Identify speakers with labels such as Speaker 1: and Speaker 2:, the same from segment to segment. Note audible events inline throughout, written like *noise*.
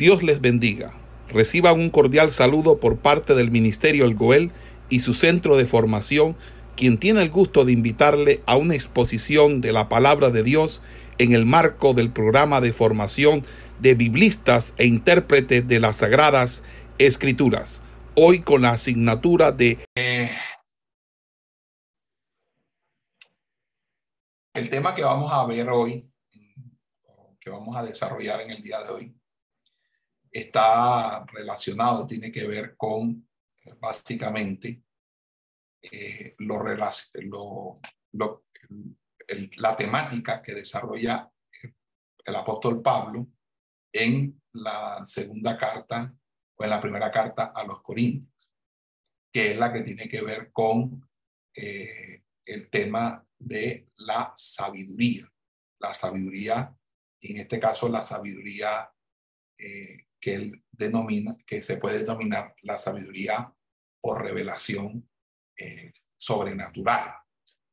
Speaker 1: Dios les bendiga. Reciban un cordial saludo por parte del Ministerio El Goel y su centro de formación, quien tiene el gusto de invitarle a una exposición de la palabra de Dios en el marco del programa de formación de biblistas e intérpretes de las Sagradas Escrituras. Hoy con la asignatura de... El tema que vamos a ver hoy, que vamos a desarrollar en el día de hoy, está relacionado, tiene que ver con básicamente eh, lo, lo, la temática que desarrolla el apóstol Pablo en la segunda carta o en la primera carta a los Corintios, que es la que tiene que ver con eh, el tema de la sabiduría. La sabiduría, y en este caso la sabiduría eh, que él denomina, que se puede denominar la sabiduría o revelación eh, sobrenatural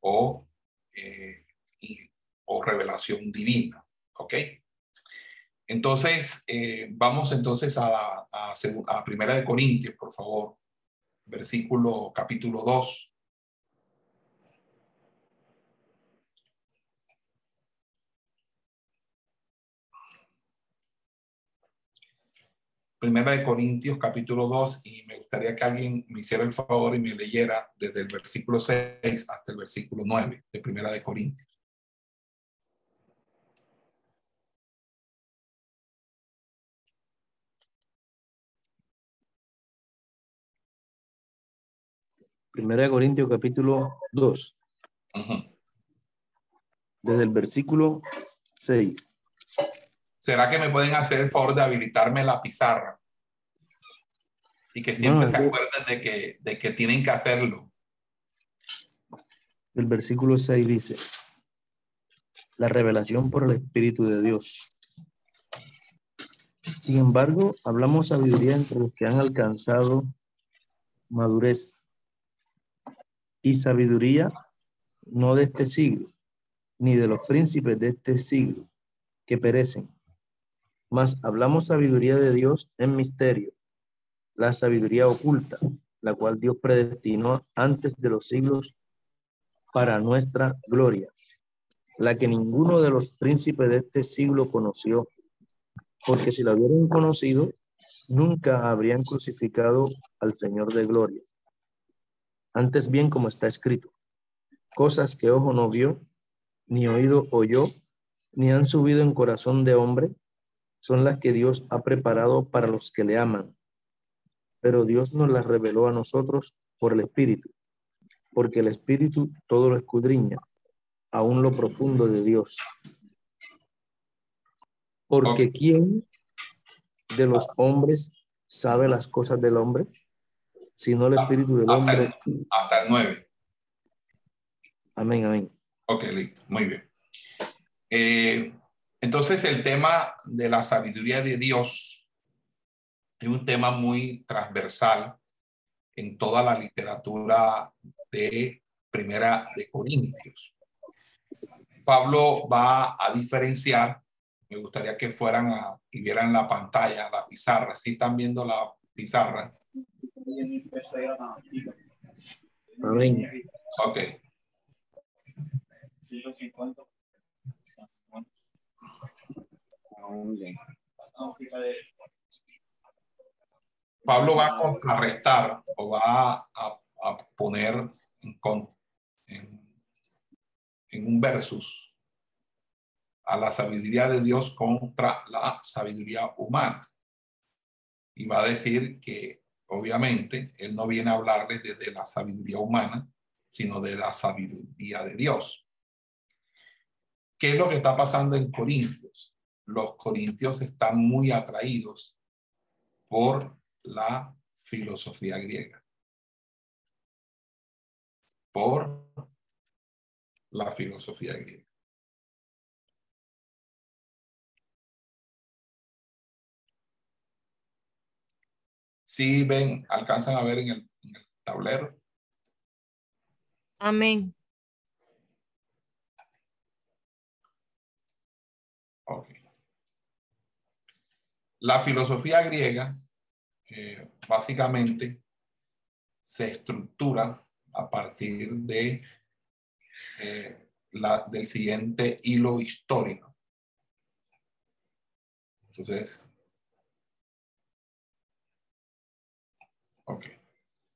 Speaker 1: o, eh, o revelación divina. ¿Ok? Entonces, eh, vamos entonces a, a, a Primera de Corintios, por favor, versículo capítulo 2. Primera de Corintios capítulo 2 y me gustaría que alguien me hiciera el favor y me leyera desde el versículo 6 hasta el versículo 9 de Primera de Corintios.
Speaker 2: Primera de Corintios capítulo 2. Desde el versículo 6.
Speaker 1: ¿Será que me pueden hacer el favor de habilitarme la pizarra? Y que siempre se acuerden de que, de que tienen que hacerlo.
Speaker 2: El versículo 6 dice, la revelación por el Espíritu de Dios. Sin embargo, hablamos sabiduría entre los que han alcanzado madurez y sabiduría no de este siglo, ni de los príncipes de este siglo, que perecen mas hablamos sabiduría de Dios en misterio, la sabiduría oculta, la cual Dios predestinó antes de los siglos para nuestra gloria, la que ninguno de los príncipes de este siglo conoció, porque si la hubieran conocido, nunca habrían crucificado al Señor de gloria. Antes bien, como está escrito, cosas que ojo no vio, ni oído oyó, ni han subido en corazón de hombre, son las que Dios ha preparado para los que le aman. Pero Dios nos las reveló a nosotros por el Espíritu, porque el Espíritu todo lo escudriña, aún lo profundo de Dios. Porque ¿quién de los hombres sabe las cosas del hombre? Sino el Espíritu del hombre.
Speaker 1: Hasta el 9.
Speaker 2: Amén, amén.
Speaker 1: Ok, listo, muy bien. Eh, entonces el tema de la sabiduría de Dios es un tema muy transversal en toda la literatura de Primera de Corintios. Pablo va a diferenciar, me gustaría que fueran y vieran la pantalla, la pizarra, si están viendo la pizarra. Ok. Pablo va a contrarrestar o va a, poner en, un versus a la sabiduría de Dios contra la sabiduría humana. Y va a decir que obviamente él no viene a hablarles desde la sabiduría humana, sino de la sabiduría de Dios. ¿Qué es lo que está pasando en Corintios? Los corintios están muy atraídos por la filosofía griega. Por la filosofía griega. Si ven, alcanzan a ver en el, en el tablero.
Speaker 3: Amén.
Speaker 1: Ok. La filosofía griega básicamente se estructura a partir de eh, la, del siguiente hilo histórico. Entonces.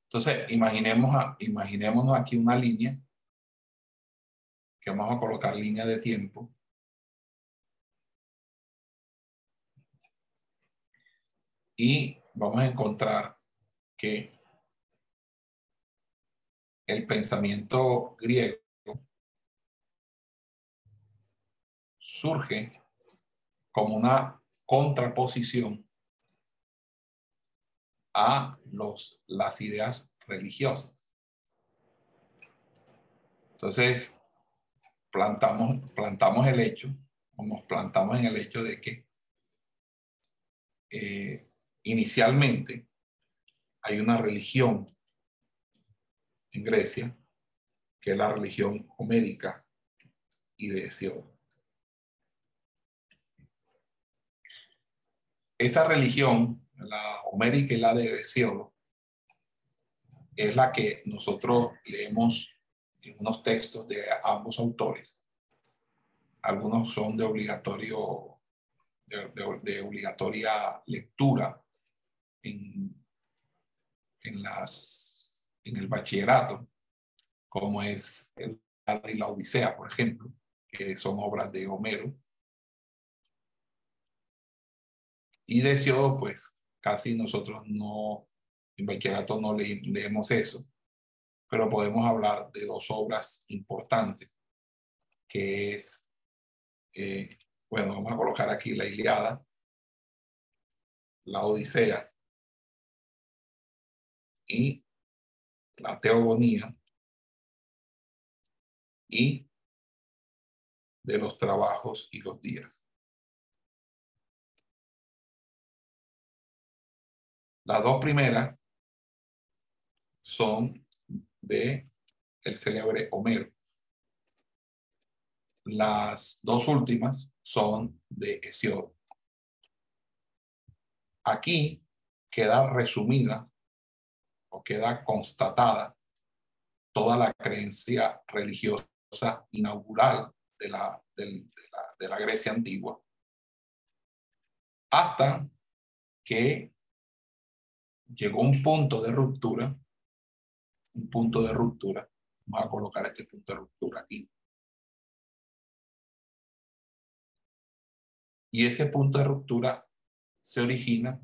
Speaker 1: Entonces, imaginemos imaginémonos aquí una línea que vamos a colocar línea de tiempo. Y vamos a encontrar que el pensamiento griego surge como una contraposición a los, las ideas religiosas. Entonces, plantamos, plantamos el hecho, o nos plantamos en el hecho de que eh, inicialmente hay una religión en Grecia, que es la religión homérica y de Hesiodo. Esa religión, la homérica y la de Hesiodo, es la que nosotros leemos en unos textos de ambos autores. Algunos son de obligatorio, de, obligatoria lectura en, el bachillerato, como es el, la Odisea, por ejemplo, que son obras de Homero. Y de Hesiodo, pues casi nosotros no, en bachillerato no leemos eso pero podemos hablar de dos obras importantes, que es, eh, bueno, vamos a colocar aquí la Iliada, la Odisea y la Teogonía y de los trabajos y los días. Las dos primeras son de el célebre Homero. Las dos últimas son de Hesiodo. Aquí queda resumida queda constatada toda la creencia religiosa inaugural de la, de la, de la Grecia antigua, hasta que llegó un punto de ruptura un punto de ruptura. Vamos a colocar este punto de ruptura aquí. Y ese punto de ruptura se origina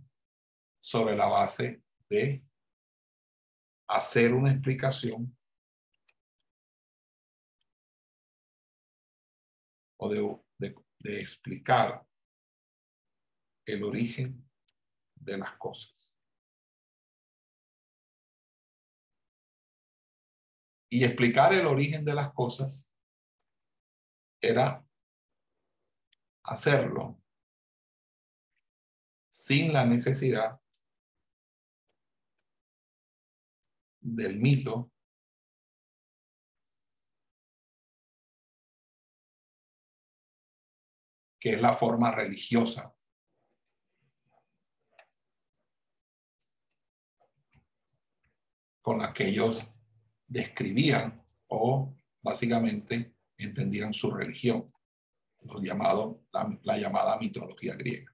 Speaker 1: sobre la base de hacer una explicación o de, de explicar el origen de las cosas. y explicar el origen de las cosas era hacerlo sin la necesidad del mito que es la forma religiosa con la que ellos describían o básicamente entendían su religión, lo llamado, la, llamada mitología griega.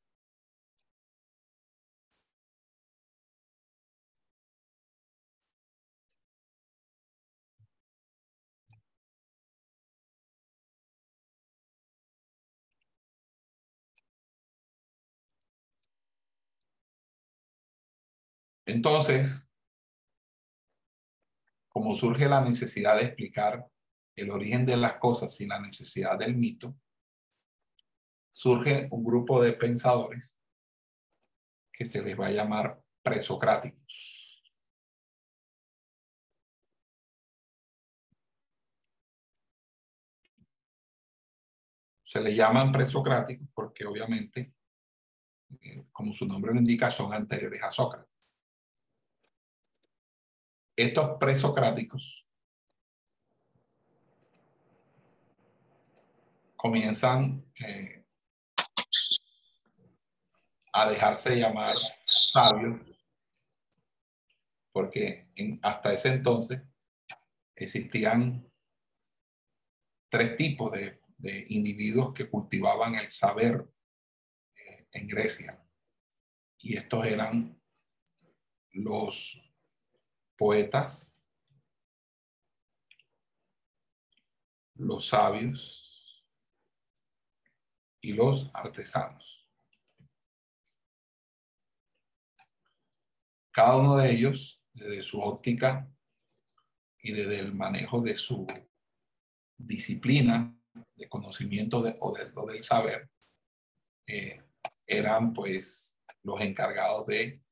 Speaker 1: Entonces, como surge la necesidad de explicar el origen de las cosas sin la necesidad del mito, surge un grupo de pensadores que se les va a llamar presocráticos. Se le llaman presocráticos porque obviamente, eh, como su nombre lo indica, son anteriores a Sócrates estos presocráticos comienzan eh, a dejarse llamar sabios, porque hasta ese entonces existían tres tipos de, individuos que cultivaban el saber eh, en Grecia. Y estos eran los poetas, los sabios y los artesanos. Cada uno de ellos, desde su óptica y desde el manejo de su disciplina, de conocimiento de, o, del saber, eh, eran pues los encargados de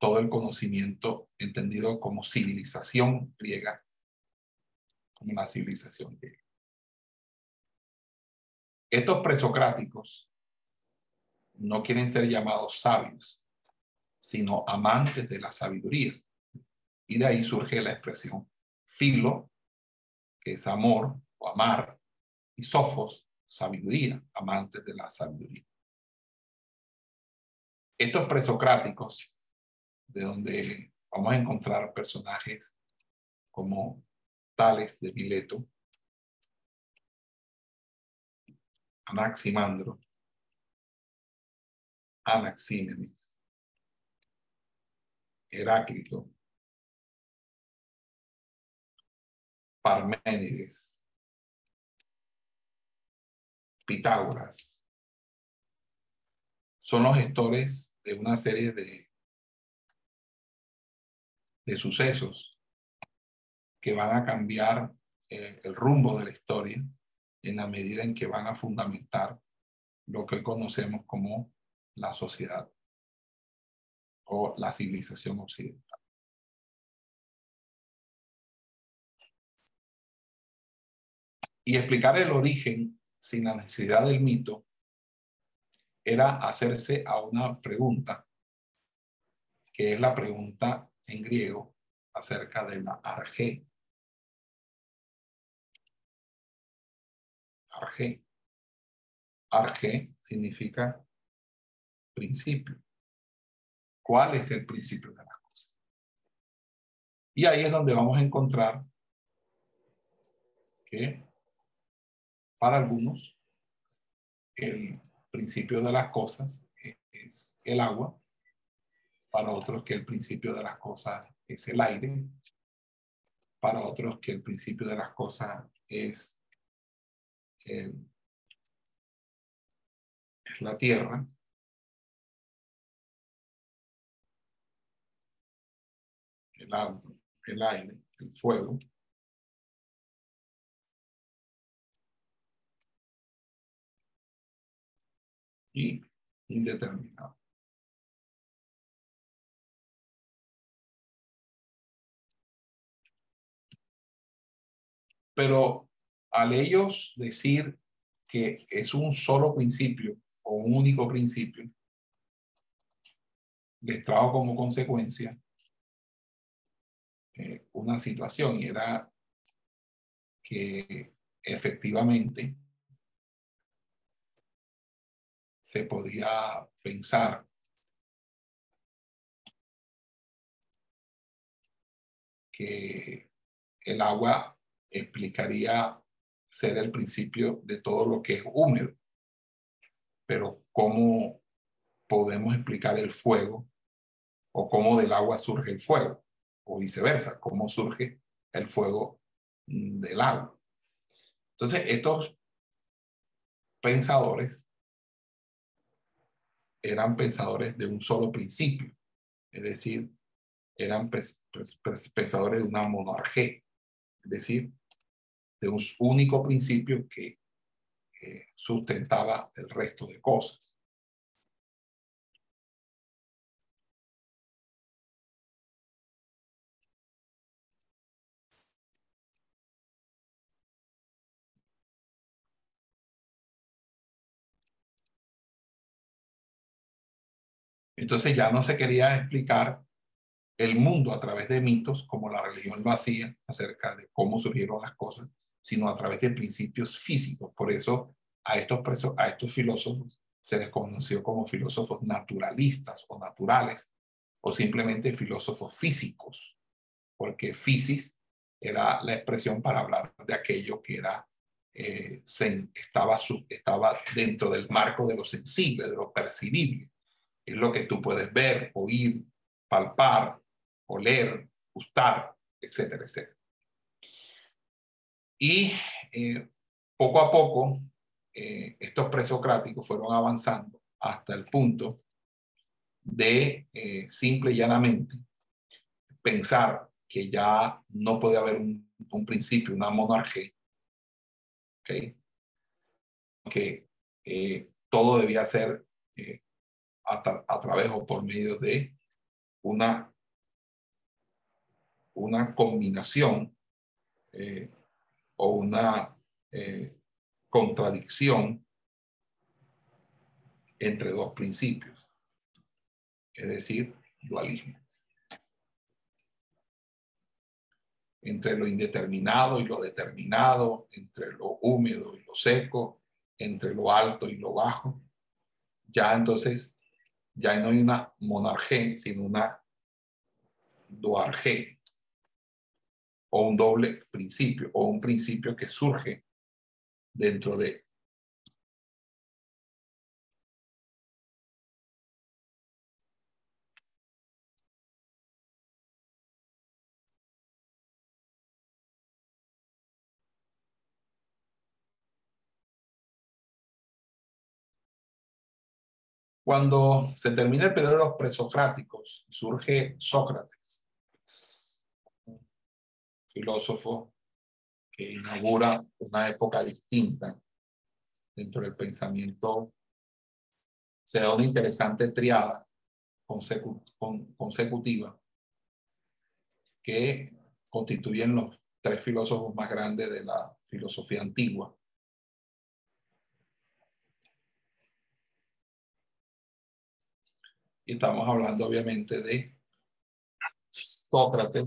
Speaker 1: todo el conocimiento entendido como civilización griega, como la civilización griega. Estos presocráticos no quieren ser llamados sabios, sino amantes de la sabiduría. Y de ahí surge la expresión filo, que es amor o amar, y sofos, sabiduría, amantes de la sabiduría. Estos presocráticos, de donde vamos a encontrar personajes como Tales de Mileto, Anaximandro, Anaxímenes, Heráclito, Parménides, Pitágoras. Son los gestores de una serie de, de sucesos que van a cambiar eh, el rumbo de la historia en la medida en que van a fundamentar lo que conocemos como la sociedad o la civilización occidental. Y explicar el origen sin la necesidad del mito era hacerse a una pregunta, que es la pregunta en griego acerca de la arge. Arge. Arge significa principio cuál es el principio de las cosas. Y ahí es donde vamos a encontrar que para algunos el principio de las cosas es el agua, para otros que el principio de las cosas es el aire, para otros que el principio de las cosas es, es la tierra, el agua, el aire, el fuego. Y indeterminado. Pero al ellos decir que es un solo principio o un único principio, les trajo como consecuencia eh, una situación y era que efectivamente se podía pensar que el agua explicaría ser el principio de todo lo que es húmedo. Pero ¿cómo podemos explicar el fuego o cómo del agua surge el fuego? o viceversa, cómo surge el fuego del agua. Entonces, estos pensadores eran pensadores de un solo principio, es decir, eran pensadores de una monarquía, es decir, de un único principio que sustentaba el resto de cosas. Entonces ya no se quería explicar el mundo a través de mitos, como la religión lo hacía, acerca de cómo surgieron las cosas, sino a través de principios físicos. Por eso a estos, presos, a estos filósofos se les conoció como filósofos naturalistas o naturales, o simplemente filósofos físicos, porque fisis era la expresión para hablar de aquello que era, eh, estaba, estaba dentro del marco de lo sensible, de lo percibible. Es lo que tú puedes ver, oír, palpar, oler, gustar, etcétera, etcétera. Y eh, poco a poco, eh, estos presocráticos fueron avanzando hasta el punto de eh, simple y llanamente pensar que ya no puede haber un, principio, una monarquía, que eh, todo debía ser eh, a, través o por medio de una, una combinación o una contradicción entre dos principios es decir, dualismo. Entre lo indeterminado y lo determinado, entre lo húmedo y lo seco, entre lo alto y lo bajo. Ya entonces, ya no hay una monarquía, sino una duarge, o un doble principio, o un principio que surge dentro de Cuando se termina el periodo de los presocráticos, surge Sócrates, filósofo que inaugura una época distinta dentro del pensamiento. Se da una interesante triada consecutiva que constituyen los tres filósofos más grandes de la filosofía antigua. estamos hablando obviamente de Sócrates,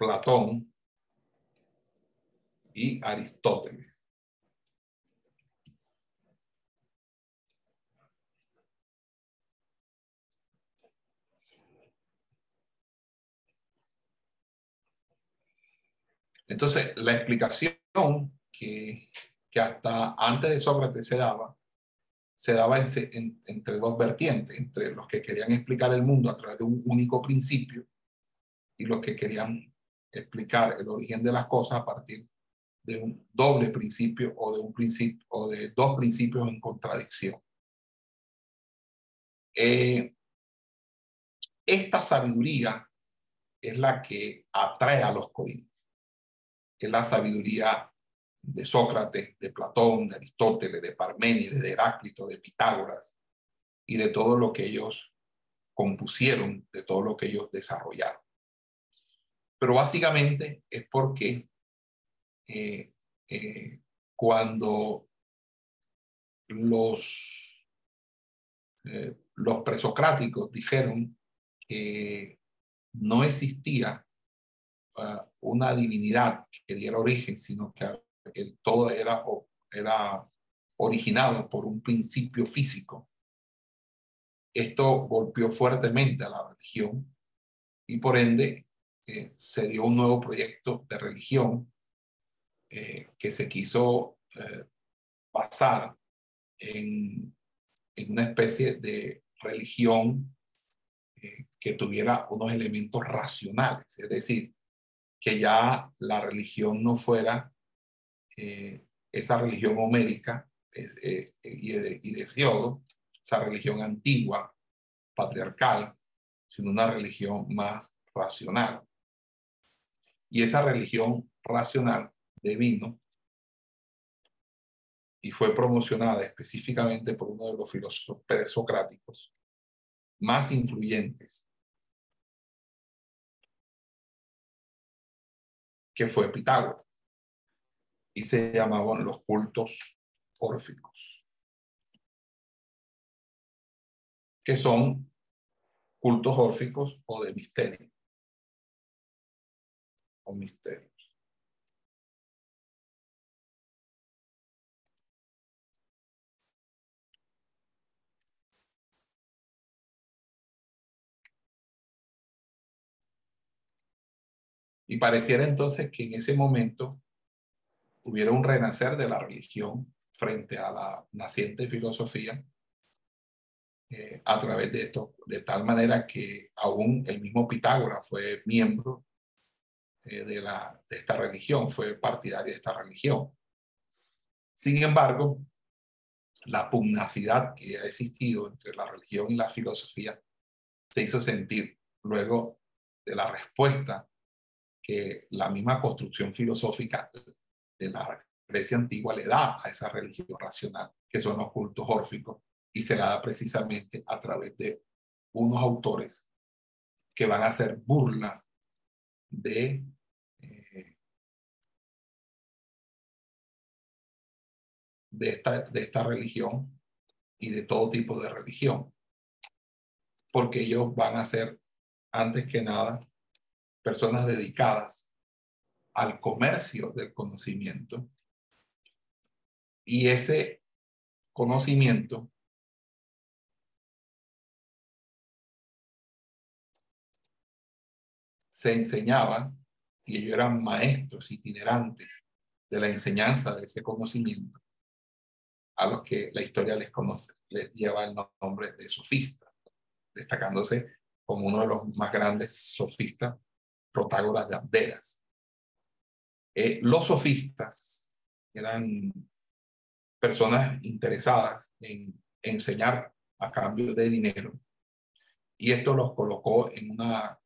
Speaker 1: Platón y Aristóteles. Entonces, la explicación que, que, hasta antes de Sócrates se daba se daba entre dos vertientes, entre los que querían explicar el mundo a través de un único principio y los que querían explicar el origen de las cosas a partir de un doble principio o de un principio o de dos principios en contradicción. Eh, esta sabiduría es la que atrae a los corintios, es la sabiduría de Sócrates, de Platón, de Aristóteles, de Parménides, de Heráclito, de Pitágoras y de todo lo que ellos compusieron, de todo lo que ellos desarrollaron. Pero básicamente es porque eh, eh, cuando los, eh, los presocráticos dijeron que no existía ah, una divinidad que diera origen, sino que todo era, era originado por un principio físico. Esto golpeó fuertemente a la religión y por ende eh, se dio un nuevo proyecto de religión eh, que se quiso eh, basar en, una especie de religión que tuviera unos elementos racionales, es decir, que ya la religión no fuera esa religión homérica y, de, y de esa religión antigua, patriarcal, sino una religión más racional. Y esa religión racional devino y fue promocionada específicamente por uno de los filósofos presocráticos más influyentes, que fue Pitágoras y se llamaban los cultos órficos, que son cultos órficos o de misterio, o misterios. Y pareciera entonces que en ese momento hubiera un renacer de la religión frente a la naciente filosofía eh, a través de esto, de tal manera que aún el mismo Pitágoras fue miembro eh, de, la, de esta religión, fue partidario de esta religión. Sin embargo, la pugnacidad que ha existido entre la religión y la filosofía se hizo sentir luego de la respuesta que la misma construcción filosófica de la Grecia antigua le da a esa religión racional, que son los cultos órficos, y se la da precisamente a través de unos autores que van a hacer burla de eh, de, esta, de esta religión y de todo tipo de religión. Porque ellos van a ser, antes que nada, personas dedicadas al comercio del conocimiento. Y ese conocimiento se enseñaba y ellos eran maestros itinerantes de la enseñanza de ese conocimiento a los que la historia les conoce, les lleva el nombre de sofista, destacándose como uno de los más grandes sofistas, Protágoras de Abderas. Eh, los sofistas eran personas interesadas en enseñar a cambio de dinero y esto los colocó en una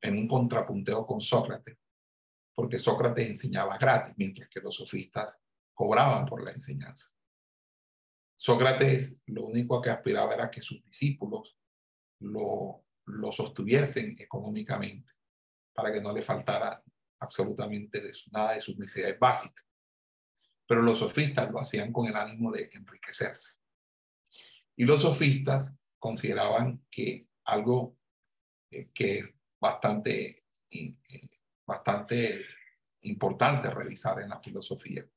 Speaker 1: en un contrapunteo con Sócrates, porque Sócrates enseñaba gratis, mientras que los sofistas cobraban por la enseñanza. Sócrates lo único que aspiraba era que sus discípulos lo, lo sostuviesen económicamente, para que no le faltara absolutamente de nada de sus necesidades básicas. Pero los sofistas lo hacían con el ánimo de enriquecerse. Y los sofistas consideraban que algo eh, que bastante, eh, bastante importante revisar en la filosofía.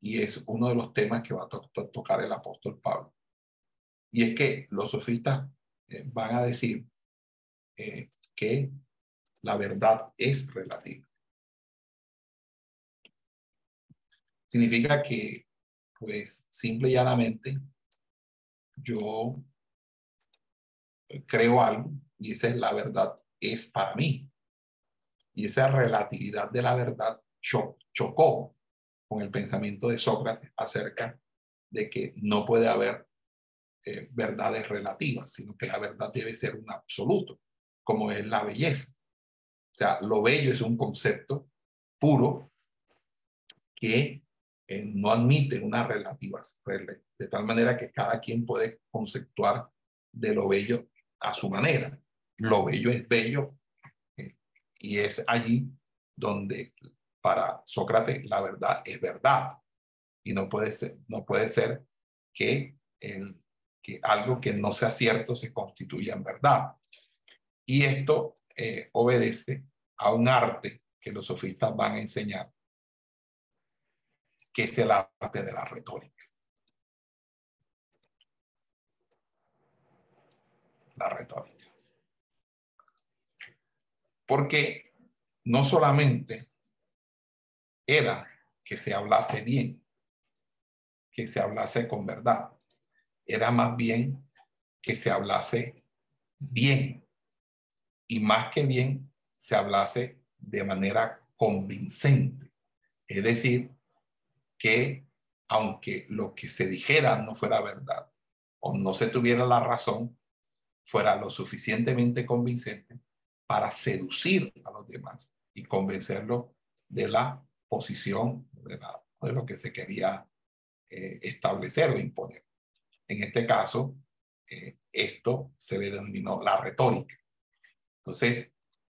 Speaker 1: Y es uno de los temas que va a tocar el apóstol Pablo. Y es que los sofistas eh, van a decir eh, que la verdad es relativa. Significa que, pues, simple y llanamente, yo creo algo y esa es la verdad es para mí. Y esa relatividad de la verdad chocó con el pensamiento de Sócrates acerca de que no puede haber eh, verdades relativas, sino que la verdad debe ser un absoluto, como es la belleza. O sea, lo bello es un concepto puro que eh, no admite una relativa, de tal manera que cada quien puede conceptuar de lo bello a su manera lo bello es bello eh, y es allí donde para Sócrates la verdad es verdad y no puede ser, no puede ser que, que algo que no sea cierto se constituya en verdad. Y esto eh, obedece a un arte que los sofistas van a enseñar, que es el arte de la retórica. La retórica. Porque no solamente era que se hablase bien, que se hablase con verdad, era más bien que se hablase bien y más que bien se hablase de manera convincente. Es decir, que aunque lo que se dijera no fuera verdad o no se tuviera la razón, fuera lo suficientemente convincente para seducir a los demás y convencerlos de la posición, de, lo que se quería eh, establecer o imponer. En este caso, eh, esto se denominó la retórica. Entonces,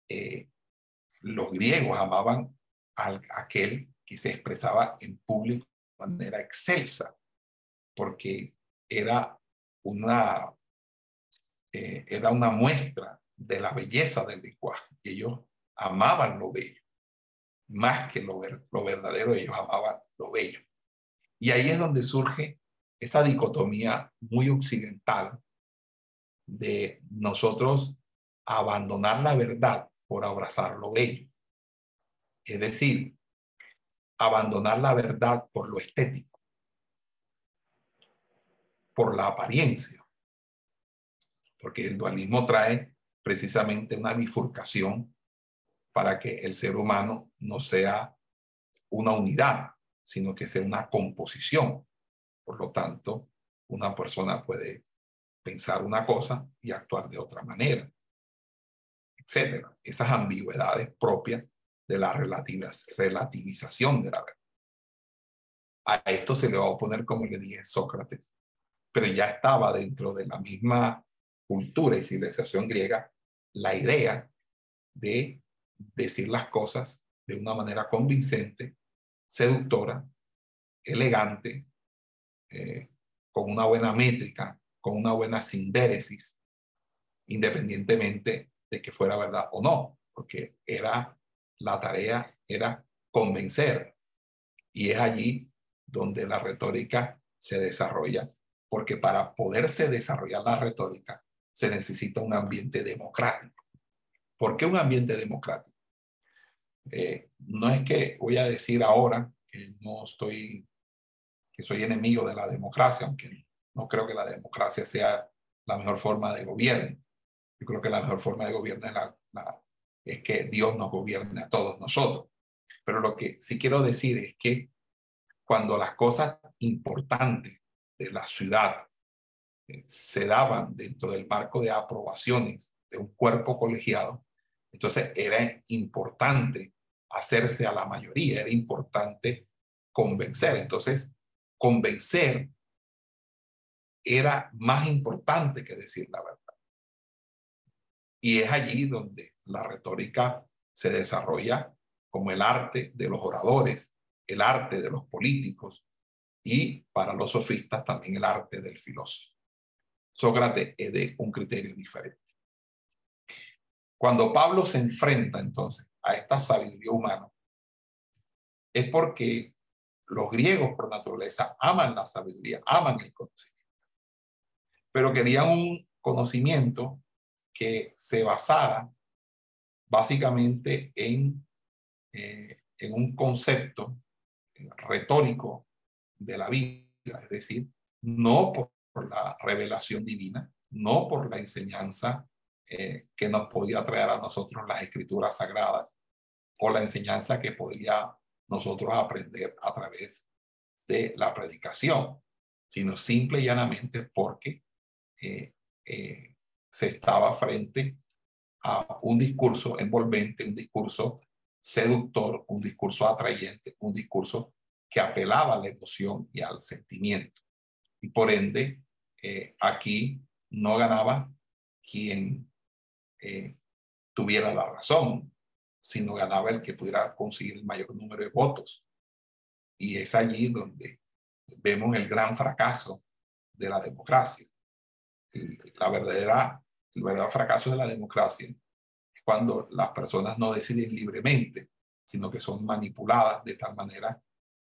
Speaker 1: eh, los griegos amaban a aquel que se expresaba en público de manera excelsa, porque era una, era una muestra de la belleza del lenguaje. ellos amaban lo bello. Más que lo, lo verdadero, ellos amaban lo bello. Y ahí es donde surge esa dicotomía muy occidental de nosotros abandonar la verdad por abrazar lo bello. Es decir, abandonar la verdad por lo estético, por la apariencia, porque el dualismo trae precisamente una bifurcación para que el ser humano no sea una unidad, sino que sea una composición. Por lo tanto, una persona puede pensar una cosa y actuar de otra manera, etcétera. Esas ambigüedades propias de la relativización de la verdad. A esto se le va a oponer, como le dije, Sócrates, pero ya estaba dentro de la misma cultura y civilización griega la idea de decir las cosas de una manera convincente, seductora, elegante, eh, con una buena métrica, con una buena sindéresis, independientemente de que fuera verdad o no, porque era la tarea, era convencer. Y es allí donde la retórica se desarrolla, porque para poderse desarrollar la retórica se necesita un ambiente democrático. ¿Por qué un ambiente democrático? Eh, no es que voy a decir ahora que no estoy, que soy enemigo de la democracia, aunque no creo que la democracia sea la mejor forma de gobierno. Yo creo que la mejor forma de gobierno es, es que Dios nos gobierne a todos nosotros. Pero lo que sí quiero decir es que cuando las cosas importantes de la ciudad se daban dentro del marco de aprobaciones de un cuerpo colegiado, entonces era importante hacerse a la mayoría, era importante convencer. Entonces, convencer era más importante que decir la verdad. Y es allí donde la retórica se desarrolla como el arte de los oradores, el arte de los políticos y para los sofistas también el arte del filósofo. Sócrates es de un criterio diferente. Cuando Pablo se enfrenta entonces a esta sabiduría humana, es porque los griegos por naturaleza aman la sabiduría, aman el conocimiento, pero querían un conocimiento que se basara básicamente en, eh, en un concepto retórico de la vida, es decir, no por la revelación divina, no por la enseñanza eh, que nos podía traer a nosotros las escrituras sagradas o la enseñanza que podía nosotros aprender a través de la predicación, sino simple y llanamente porque eh, eh, se estaba frente a un discurso envolvente, un discurso seductor, un discurso atrayente, un discurso que apelaba a la emoción y al sentimiento. Y por ende, eh, aquí no ganaba quien eh, tuviera la razón, sino ganaba el que pudiera conseguir el mayor número de votos. Y es allí donde vemos el gran fracaso de la democracia. Verdadera, el verdadero fracaso de la democracia es cuando las personas no deciden libremente, sino que son manipuladas de tal manera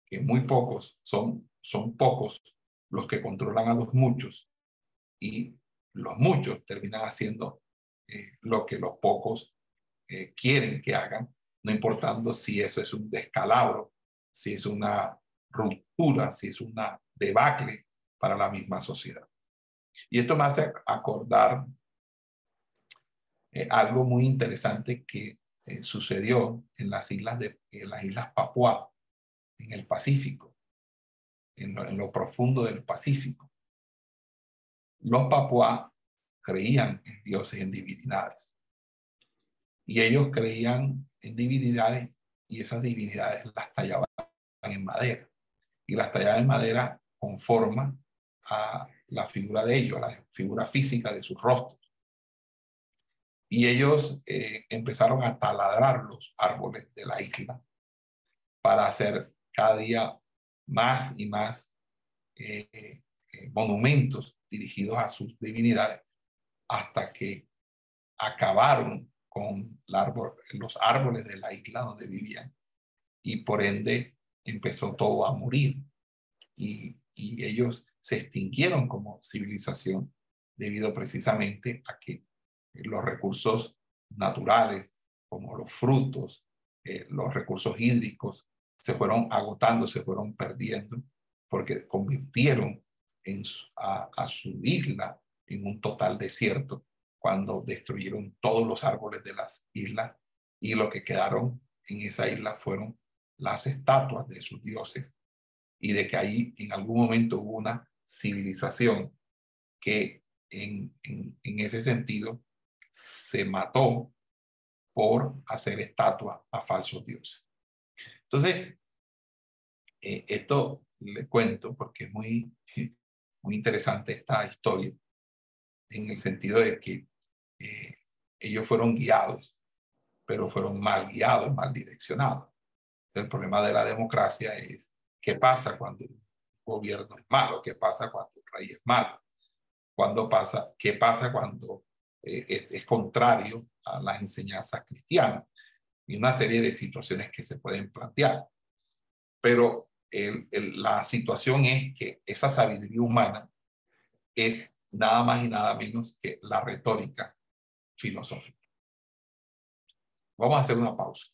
Speaker 1: que muy pocos son, son pocos los que controlan a los muchos y los muchos terminan haciendo eh, lo que los pocos eh, quieren que hagan, no importando si eso es un descalabro, si es una ruptura, si es una debacle para la misma sociedad. Y esto me hace acordar eh, algo muy interesante que sucedió en las islas de en las islas Papua en el Pacífico, en lo, profundo del Pacífico. Los papua creían en dioses, en divinidades. Y ellos creían en divinidades y esas divinidades las tallaban en madera. Y las tallaban en madera con forma a la figura de ellos, a la figura física de sus rostros. Y ellos eh, empezaron a taladrar los árboles de la isla para hacer cada día más y más eh, eh, monumentos dirigidos a sus divinidades hasta que acabaron con los árboles de la isla donde vivían y por ende empezó todo a morir. Y, y ellos se extinguieron como civilización debido precisamente a que los recursos naturales como los frutos, eh, los recursos hídricos se fueron agotando, se fueron perdiendo, porque convirtieron a, su isla en un total desierto cuando destruyeron todos los árboles de las islas y lo que quedaron en esa isla fueron las estatuas de sus dioses y de que ahí en algún momento hubo una civilización que en, en, en ese sentido se mató por hacer estatuas a falsos dioses. Entonces, eh, esto le cuento porque es muy, *laughs* muy interesante esta historia, en el sentido de que eh, ellos fueron guiados, pero fueron mal guiados, mal direccionados. El problema de la democracia es qué pasa cuando el gobierno es malo, qué pasa cuando el rey es malo, cuando pasa, qué pasa cuando eh, es, contrario a las enseñanzas cristianas y una serie de situaciones que se pueden plantear. Pero la situación es que esa sabiduría humana es nada más y nada menos que la retórica filosófica. Vamos a hacer una pausa.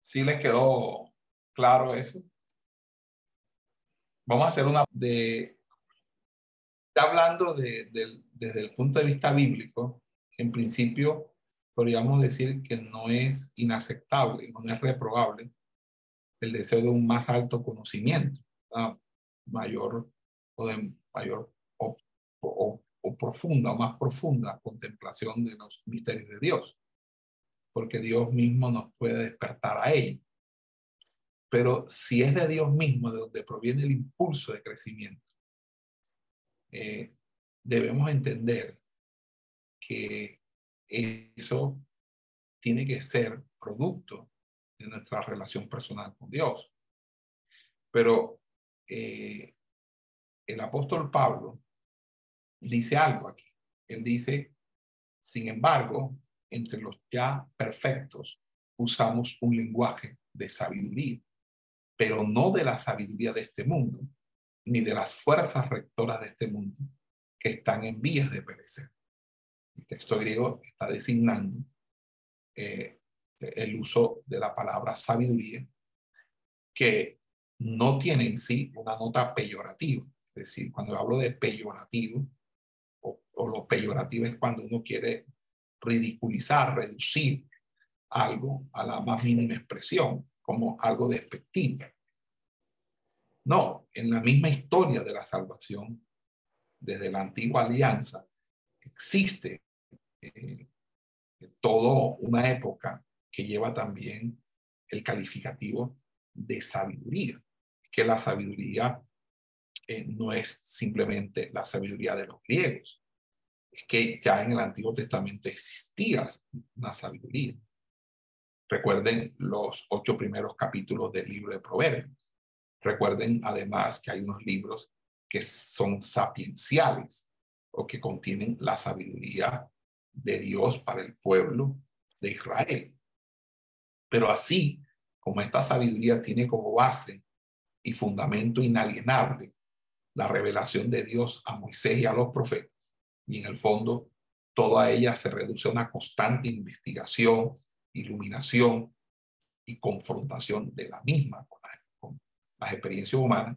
Speaker 1: ¿Sí les quedó claro eso? Vamos a hacer una de, hablando de, desde el punto de vista bíblico, en principio podríamos decir que no es inaceptable, no es reprobable el deseo de un más alto conocimiento, mayor o de mayor o, o, o profunda o más profunda contemplación de los misterios de Dios porque Dios mismo nos puede despertar a ello. Pero si es de Dios mismo, de donde proviene el impulso de crecimiento, eh, debemos entender que eso tiene que ser producto de nuestra relación personal con Dios. Pero eh, el apóstol Pablo dice algo aquí. Él dice, sin embargo, entre los ya perfectos usamos un lenguaje de sabiduría, pero no de la sabiduría de este mundo, ni de las fuerzas rectoras de este mundo que están en vías de perecer. El texto griego está designando eh, el uso de la palabra sabiduría, que no tiene en sí una nota peyorativa. Es decir, cuando hablo de peyorativo, o, o lo peyorativo es cuando uno quiere ridiculizar, reducir algo a la más mínima expresión, como algo despectivo. No, en la misma historia de la salvación, desde la antigua alianza, existe eh, toda una época que lleva también el calificativo de sabiduría, que la sabiduría eh, no es simplemente la sabiduría de los griegos, es que ya en el Antiguo Testamento existía una sabiduría. Recuerden los ocho primeros capítulos del libro de Proverbios. Recuerden además que hay unos libros que son sapienciales o que contienen la sabiduría de Dios para el pueblo de Israel. Pero así como esta sabiduría tiene como base y fundamento inalienable la revelación de Dios a Moisés y a los profetas, y en el fondo toda ella se reduce a una constante investigación, iluminación y confrontación de la misma con, las experiencias humanas.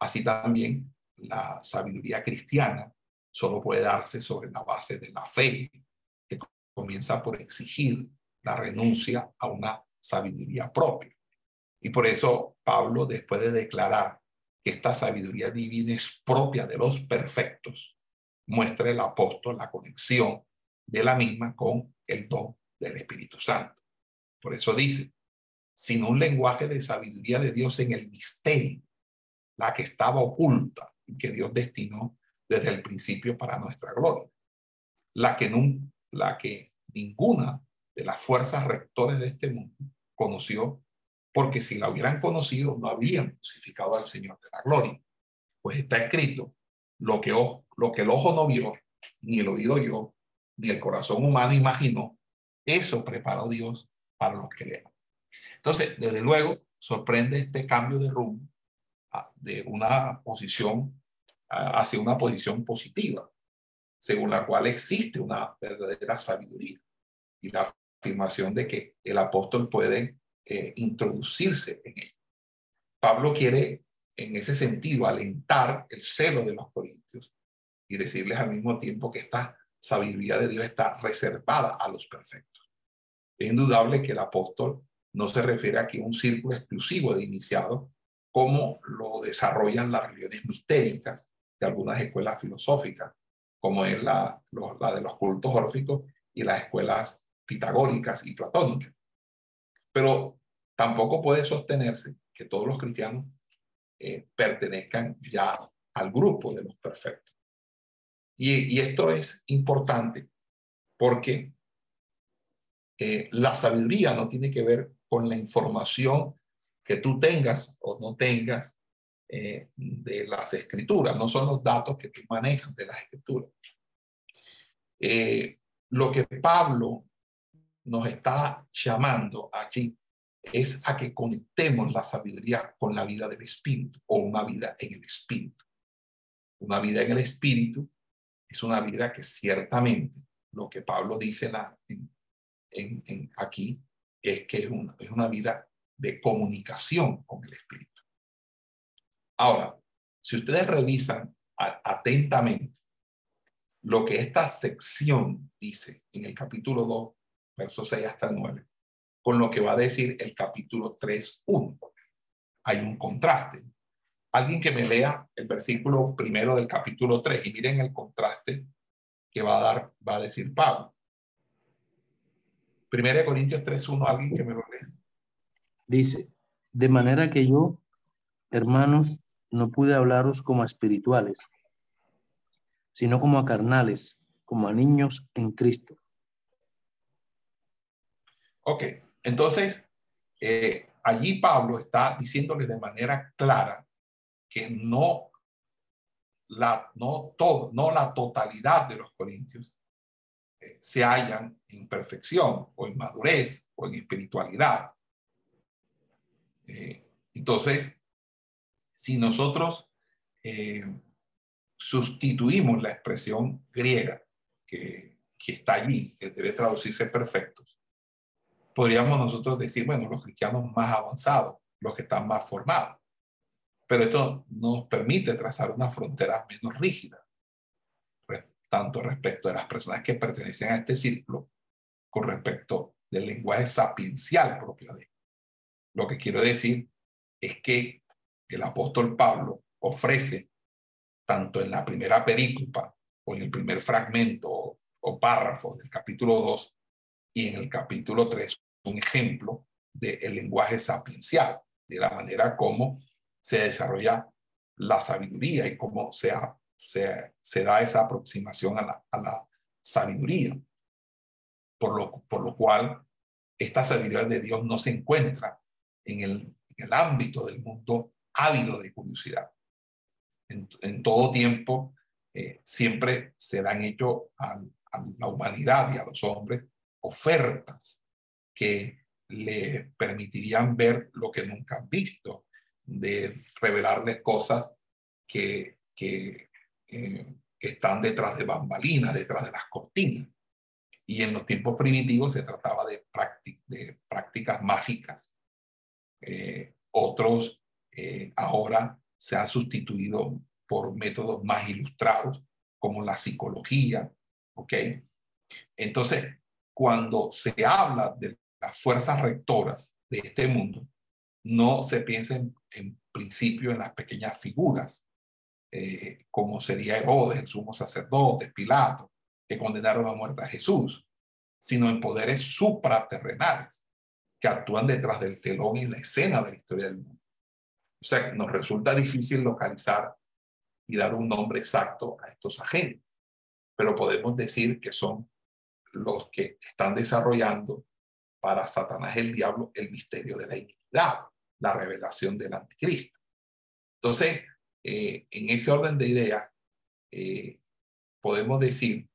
Speaker 1: Así también la sabiduría cristiana solo puede darse sobre la base de la fe, que comienza por exigir la renuncia a una sabiduría propia. Y por eso Pablo, después de declarar que esta sabiduría divina es propia de los perfectos, muestra el apóstol la conexión de la misma con el don del Espíritu Santo. Por eso dice, sin un lenguaje de sabiduría de Dios en el misterio, la que estaba oculta y que Dios destinó desde el principio para nuestra gloria, la que, no, la que ninguna de las fuerzas rectores de este mundo conoció, porque si la hubieran conocido no habrían crucificado al Señor de la gloria. Pues está escrito, lo que, lo que el ojo no vio, ni el oído yo, ni el corazón humano imaginó, eso preparó Dios para los que le Entonces, desde luego, sorprende este cambio de rumbo ah, de una posición hacia una posición positiva, según la cual existe una verdadera sabiduría y la afirmación de que el apóstol puede eh, introducirse en ella. Pablo quiere en ese sentido alentar el celo de los corintios y decirles al mismo tiempo que esta sabiduría de Dios está reservada a los perfectos. Es indudable que el apóstol no se refiere aquí a un círculo exclusivo de iniciados como lo desarrollan las religiones mistéricas de algunas escuelas filosóficas, como es la, de los cultos órficos y las escuelas pitagóricas y platónicas. Pero tampoco puede sostenerse que todos los cristianos eh, pertenezcan ya al grupo de los perfectos. Y esto es importante porque eh, la sabiduría no tiene que ver con la información que tú tengas o no tengas eh, de las escrituras, no son los datos que tú manejas de las escrituras. Eh, lo que Pablo nos está llamando allí es a que conectemos la sabiduría con la vida del espíritu o una vida en el espíritu. Una vida en el espíritu es una vida que ciertamente lo que Pablo dice en, en, aquí es que es una vida de comunicación con el espíritu. Ahora, si ustedes revisan atentamente lo que esta sección dice en el capítulo 2, versos 6 hasta el 9, con lo que va a decir el capítulo 3, 1, hay un contraste. Alguien que me lea el versículo primero del capítulo 3 y miren el contraste que va a dar, va a decir Pablo. Primera de Corintios 3, 1, alguien que me lo lea.
Speaker 2: Dice, de manera que yo, hermanos, no pude hablaros como a espirituales, sino como a carnales, como a niños en Cristo.
Speaker 1: Ok, entonces eh, allí Pablo está diciéndole de manera clara que no la, no todo, no la totalidad de los corintios eh, se hallan en perfección o en madurez o en espiritualidad. Eh, entonces, si nosotros eh, sustituimos la expresión griega que, está allí, que debe traducirse perfectos, podríamos nosotros decir, bueno, los cristianos más avanzados, los que están más formados. Pero esto nos permite trazar una frontera menos rígida, tanto respecto de las personas que pertenecen a este círculo, con respecto del lenguaje sapiencial propio de Lo que quiero decir es que el apóstol Pablo ofrece, tanto en la primera perícopa o en el primer fragmento o, párrafo del capítulo 2 y en el capítulo 3, un ejemplo del lenguaje sapiencial, de la manera como se desarrolla la sabiduría y cómo se, se, da esa aproximación a la, sabiduría. Por lo, por lo cual, esta sabiduría de Dios no se encuentra en el, ámbito del mundo ávido de curiosidad. En, todo tiempo eh, siempre se le han hecho a, la humanidad y a los hombres ofertas que le permitirían ver lo que nunca han visto, de revelarles cosas que, eh, que están detrás de bambalinas, detrás de las cortinas. Y en los tiempos primitivos se trataba de, prácticas mágicas. Eh, otros eh, ahora se ha sustituido por métodos más ilustrados, como la psicología, ¿ok? Entonces, cuando se habla de las fuerzas rectoras de este mundo, no se piensa en, principio en las pequeñas figuras, eh, como sería Herodes, el sumo sacerdote, Pilato, que condenaron a muerte a Jesús, sino en poderes supraterrenales que actúan detrás del telón y la escena de la historia del mundo. O sea, nos resulta difícil localizar y dar un nombre exacto a estos agentes, pero podemos decir que son los que están desarrollando para Satanás el diablo el misterio de la iniquidad, la revelación del anticristo. Entonces, eh, en ese orden de ideas, eh, podemos decir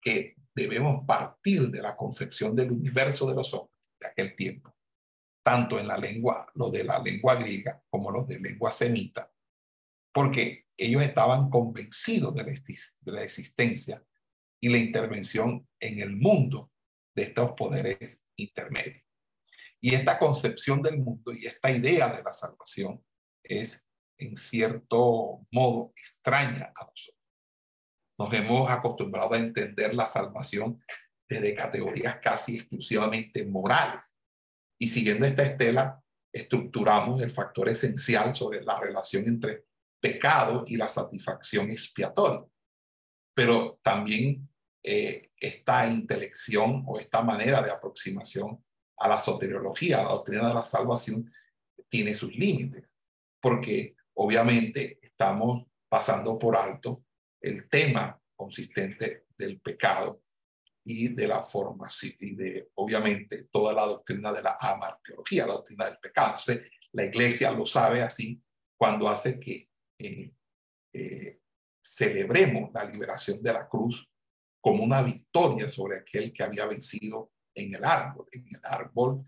Speaker 1: que debemos partir de la concepción del universo de los hombres de aquel tiempo tanto en la lengua, lo de la lengua griega como los de lengua semita, porque ellos estaban convencidos de la, existencia y la intervención en el mundo de estos poderes intermedios. Y esta concepción del mundo y esta idea de la salvación es en cierto modo extraña a nosotros. Nos hemos acostumbrado a entender la salvación desde categorías casi exclusivamente morales. Y siguiendo esta estela, estructuramos el factor esencial sobre la relación entre pecado y la satisfacción expiatoria. Pero también eh, esta intelección o esta manera de aproximación a la soteriología, a la doctrina de la salvación, tiene sus límites, porque obviamente estamos pasando por alto el tema consistente del pecado y de la formación y de obviamente toda la doctrina de la amarteología, la doctrina del pecado. Entonces, la iglesia lo sabe así cuando hace que eh, eh, celebremos la liberación de la cruz como una victoria sobre aquel que había vencido en el árbol. En el árbol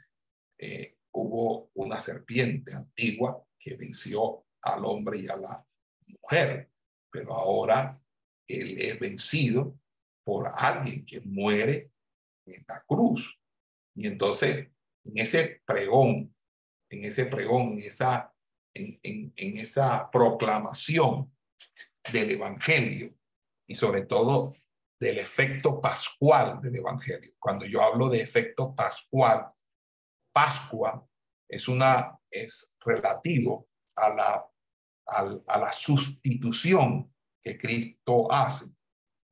Speaker 1: eh, hubo una serpiente antigua que venció al hombre y a la mujer, pero ahora él es vencido por alguien que muere en la cruz. Y entonces, en ese pregón, en ese pregón, en esa en, esa proclamación del Evangelio y sobre todo del efecto pascual del Evangelio. Cuando yo hablo de efecto pascual, Pascua es, una, es relativo a la, a la sustitución que Cristo hace.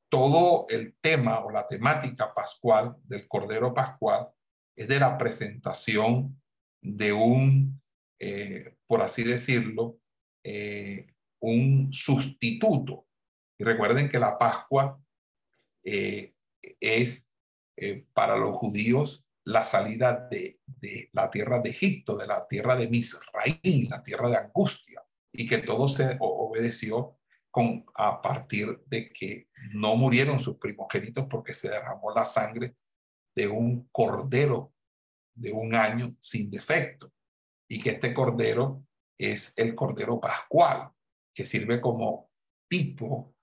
Speaker 1: Todo el tema o la temática pascual del Cordero Pascual es de la presentación de un eh, por así decirlo, eh, un sustituto. Y recuerden que la Pascua eh, es para los judíos la salida de, de, la tierra de Egipto, de la tierra de Misraín, la tierra de angustia, y que todo se obedeció con, a partir de que no murieron sus primogénitos porque se derramó la sangre de un cordero de un año sin defecto. Y que este cordero es el cordero pascual, que sirve como tipo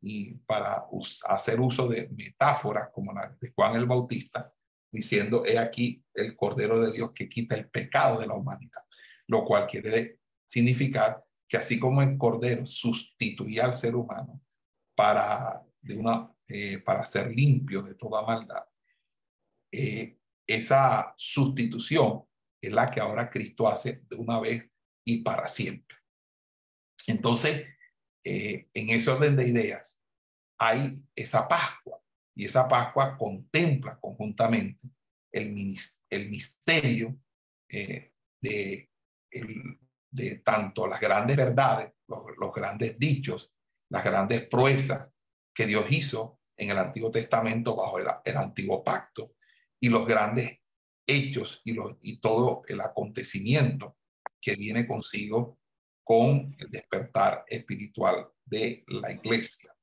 Speaker 1: y, para hacer uso de metáforas como la de Juan el Bautista, diciendo, he aquí el cordero de Dios que quita el pecado de la humanidad, lo cual quiere significar que así como el cordero sustituía al ser humano para, de una, eh, para ser limpio de toda maldad, eh, esa sustitución es la que ahora Cristo hace de una vez y para siempre. Entonces, eh, en ese orden de ideas, hay esa Pascua y esa Pascua contempla conjuntamente el, el misterio de, de tanto las grandes verdades, los, grandes dichos, las grandes proezas que Dios hizo en el Antiguo Testamento bajo el, el Antiguo Pacto y los grandes hechos y, y todo el acontecimiento que viene consigo con el despertar espiritual de la iglesia.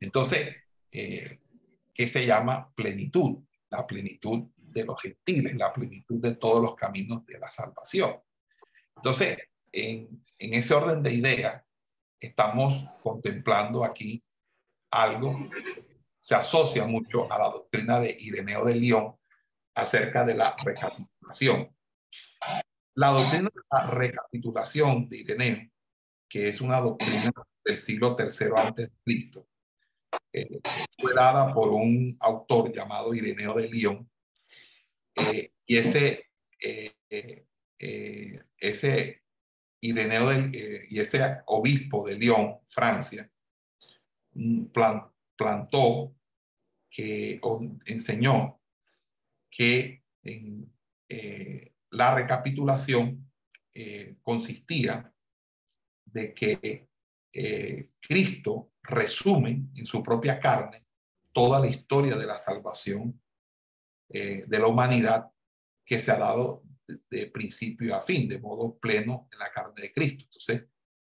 Speaker 1: Entonces, eh, ¿qué se llama plenitud? La plenitud de los gentiles, la plenitud de todos los caminos de la salvación. Entonces, en, en ese orden de ideas, estamos contemplando aquí algo que se asocia mucho a la doctrina de Ireneo de León acerca de la recapitulación. La doctrina de la recapitulación de Ireneo, que es una doctrina del siglo III antes de Cristo, eh, fue dada por un autor llamado Ireneo de León. Eh, y ese, eh, ese Ireneo de, y ese obispo de León, Francia, mm, plantó que enseñó que eh, la recapitulación eh, consistía de que eh, Cristo resume en su propia carne toda la historia de la salvación de la humanidad que se ha dado de, principio a fin, de modo pleno en la carne de Cristo. Entonces,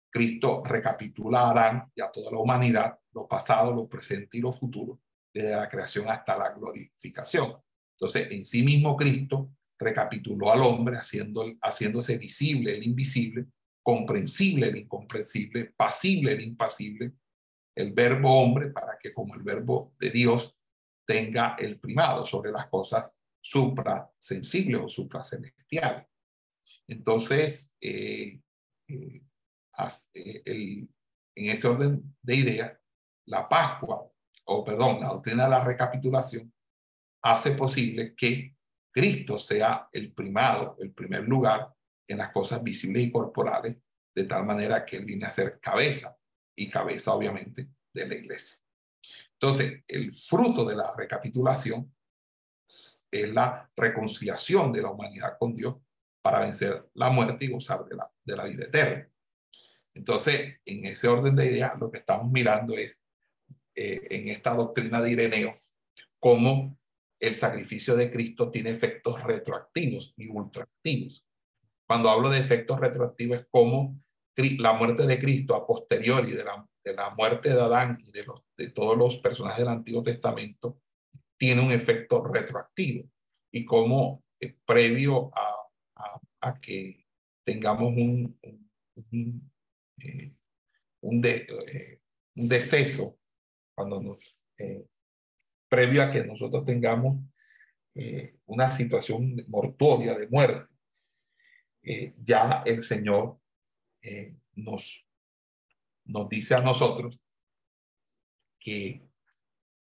Speaker 1: Cristo recapitula a Adán y a toda la humanidad, lo pasado, lo presente y lo futuro, desde la creación hasta la glorificación. Entonces, en sí mismo Cristo recapituló al hombre haciendo, haciéndose visible el invisible comprensible el incomprensible, pasible el impasible, el verbo hombre para que como el verbo de Dios tenga el primado sobre las cosas suprasensibles o supracelestiales. Entonces, eh, eh, eh, el, en ese orden de ideas, la Pascua, o perdón, la doctrina de la recapitulación, hace posible que Cristo sea el primado, el primer lugar en las cosas visibles y corporales, de tal manera que Él viene a ser cabeza y cabeza, obviamente, de la iglesia. Entonces, el fruto de la recapitulación es la reconciliación de la humanidad con Dios para vencer la muerte y gozar de la, de la vida eterna. Entonces, en ese orden de ideas, lo que estamos mirando es eh, en esta doctrina de Ireneo cómo el sacrificio de Cristo tiene efectos retroactivos y ultraactivos. Cuando hablo de efectos retroactivos es como la muerte de Cristo a posteriori de la, de la muerte de Adán y de, los, de todos los personajes del Antiguo Testamento tiene un efecto retroactivo. Y como eh, previo a, a, que tengamos un, un, eh, un, eh, un, deceso, cuando nos, previo a que nosotros tengamos una situación mortuoria de muerte, ya el Señor nos, nos dice a nosotros que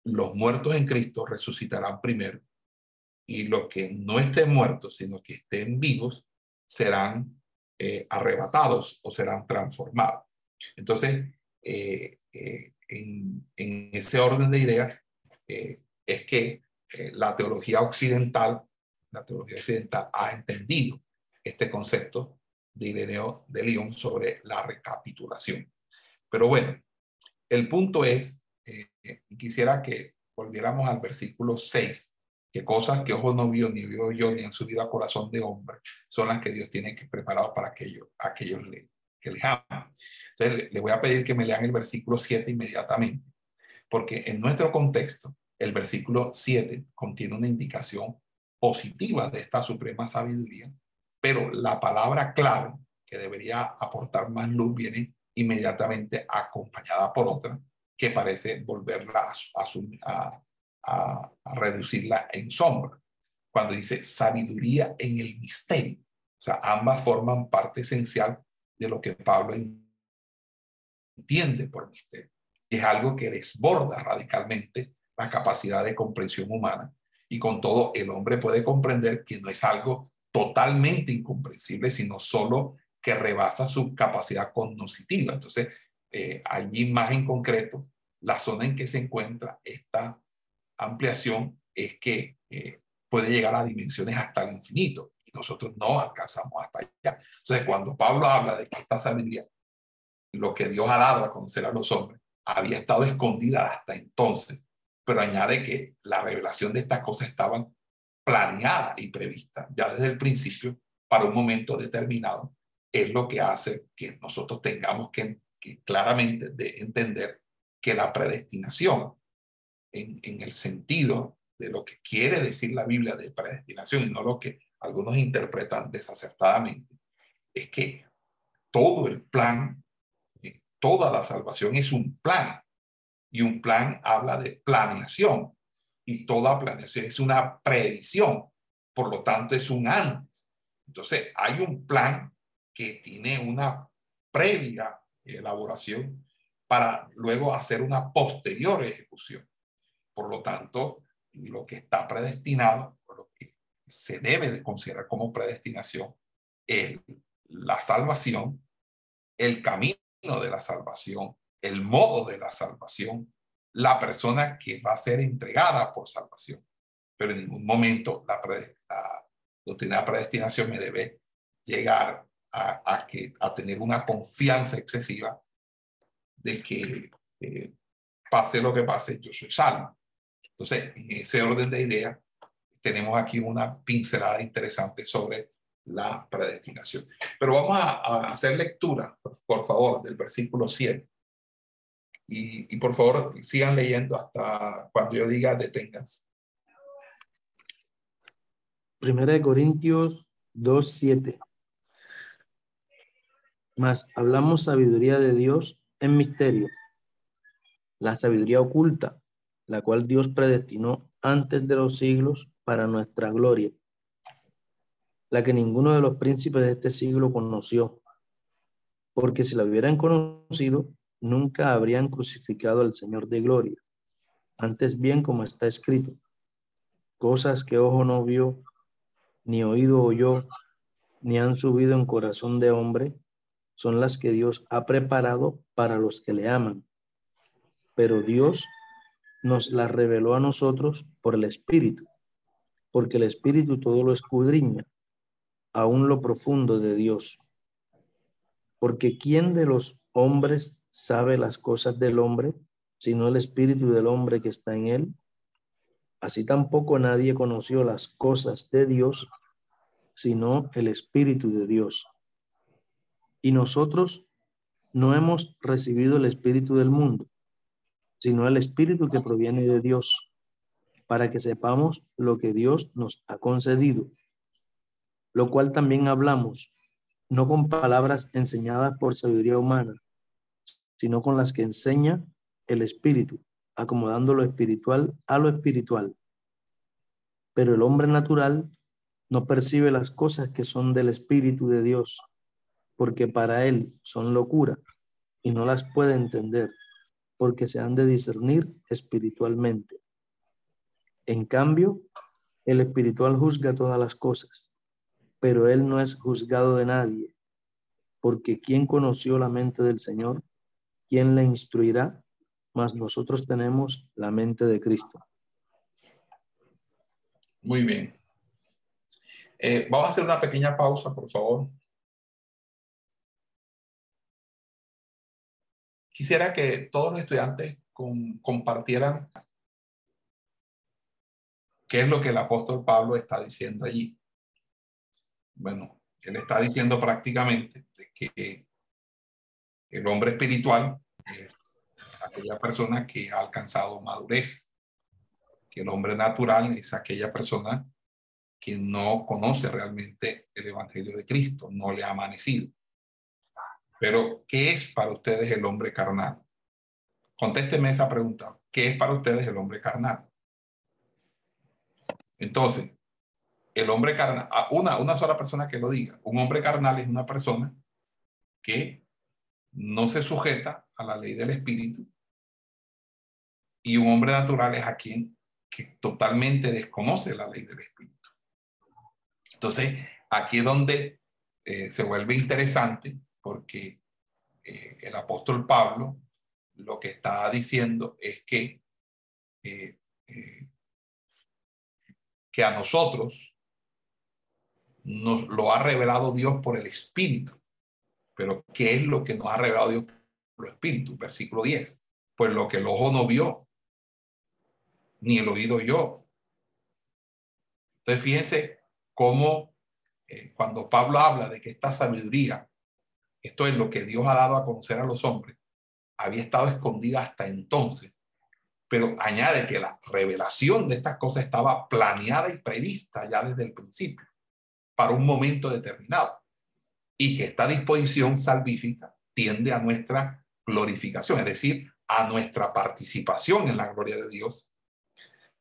Speaker 1: los muertos en Cristo resucitarán primero y los que no estén muertos, sino que estén vivos, serán eh, arrebatados o serán transformados. Entonces, eh, eh, en, en, ese orden de ideas, es que la teología occidental, la teología occidental ha entendido este concepto de Ireneo de León sobre la recapitulación. Pero bueno, el punto es eh, quisiera que volviéramos al versículo 6, que cosas que ojo no vio, ni vio yo, ni han subido a corazón de hombre, son las que Dios tiene que preparar para aquellos, aquellos que les aman. Entonces, le, voy a pedir que me lean el versículo 7 inmediatamente, porque en nuestro contexto, el versículo 7 contiene una indicación positiva de esta suprema sabiduría, pero la palabra clave que debería aportar más luz viene inmediatamente acompañada por otra, que parece volverla a, reducirla en sombra. Cuando dice sabiduría en el misterio. O sea, ambas forman parte esencial de lo que Pablo entiende por misterio. Es algo que desborda radicalmente la capacidad de comprensión humana y con todo el hombre puede comprender que no es algo totalmente incomprensible, sino solo que rebasa su capacidad cognitiva. Entonces, eh, allí más en concreto, la zona en que se encuentra esta ampliación es que eh, puede llegar a dimensiones hasta el infinito y nosotros no alcanzamos hasta allá. Entonces, cuando Pablo habla de que esta sabiduría, lo que Dios ha dado a conocer a los hombres, había estado escondida hasta entonces, pero añade que la revelación de estas cosas estaban planeadas y previstas ya desde el principio para un momento determinado, es lo que hace que nosotros tengamos que claramente de entender que la predestinación, en, en, el sentido de lo que quiere decir la Biblia de predestinación y no lo que algunos interpretan desacertadamente, es que todo el plan, eh, toda la salvación es un plan y un plan habla de planeación y toda planeación es una previsión, por lo tanto es un antes. Entonces hay un plan que tiene una previa elaboración para luego hacer una posterior ejecución. Por lo tanto, lo que está predestinado, lo que se debe de considerar como predestinación, es la salvación, el camino de la salvación, el modo de la salvación, la persona que va a ser entregada por salvación. Pero en ningún momento la, la doctrina de predestinación me debe llegar a, que, a tener una confianza excesiva de que eh, pase lo que pase, yo soy salvo. Entonces, en ese orden de ideas, tenemos aquí una pincelada interesante sobre la predestinación. Pero vamos a, hacer lectura, por, favor, del versículo 7. Y, y, por favor, sigan leyendo hasta cuando yo diga deténganse.
Speaker 2: Primera de Corintios 2, 7. Mas hablamos sabiduría de Dios en misterio, la sabiduría oculta, la cual Dios predestinó antes de los siglos para nuestra gloria, la que ninguno de los príncipes de este siglo conoció, porque si la hubieran conocido, nunca habrían crucificado al Señor de gloria. Antes bien, como está escrito, cosas que ojo no vio, ni oído oyó, ni han subido en corazón de hombre, son las que Dios ha preparado para los que le aman. Pero Dios nos las reveló a nosotros por el Espíritu, porque el Espíritu todo lo escudriña, aún lo profundo de Dios. Porque ¿quién de los hombres sabe las cosas del hombre, sino el Espíritu del hombre que está en él? Así tampoco nadie conoció las cosas de Dios, sino el Espíritu de Dios. Y nosotros no hemos recibido el Espíritu del mundo, sino el Espíritu que proviene de Dios, para que sepamos lo que Dios nos ha concedido, lo cual también hablamos, no con palabras enseñadas por sabiduría humana, sino con las que enseña el Espíritu, acomodando lo espiritual a lo espiritual. Pero el hombre natural no percibe las cosas que son del Espíritu de Dios porque para él son locura y no las puede entender, porque se han de discernir espiritualmente. En cambio, el espiritual juzga todas las cosas, pero él no es juzgado de nadie, porque ¿quién conoció la mente del Señor? ¿Quién le instruirá? Mas nosotros tenemos la mente de Cristo.
Speaker 1: Muy bien. Eh, vamos a hacer una pequeña pausa, por favor. Quisiera que todos los estudiantes compartieran qué es lo que el apóstol Pablo está diciendo allí. Bueno, él está diciendo prácticamente que el hombre espiritual es aquella persona que ha alcanzado madurez, que el hombre natural es aquella persona que no conoce realmente el Evangelio de Cristo, no le ha amanecido. Pero, ¿qué es para ustedes el hombre carnal? Contésteme esa pregunta. ¿Qué es para ustedes el hombre carnal? Entonces, el hombre carnal, una, una sola persona que lo diga, un hombre carnal es una persona que no se sujeta a la ley del espíritu y un hombre natural es a quien que totalmente desconoce la ley del espíritu. Entonces, aquí es donde eh, se vuelve interesante porque eh, el apóstol Pablo lo que está diciendo es que, eh, eh, que a nosotros nos lo ha revelado Dios por el Espíritu. Pero ¿qué es lo que nos ha revelado Dios por el Espíritu? Versículo 10. Pues lo que el ojo no vio, ni el oído yo. Entonces fíjense cómo cuando Pablo habla de que esta sabiduría esto es lo que Dios ha dado a conocer a los hombres, había estado escondida hasta entonces, pero añade que la revelación de estas cosas estaba planeada y prevista ya desde el principio, para un momento determinado, y que esta disposición salvífica tiende a nuestra glorificación, es decir, a nuestra participación en la gloria de Dios,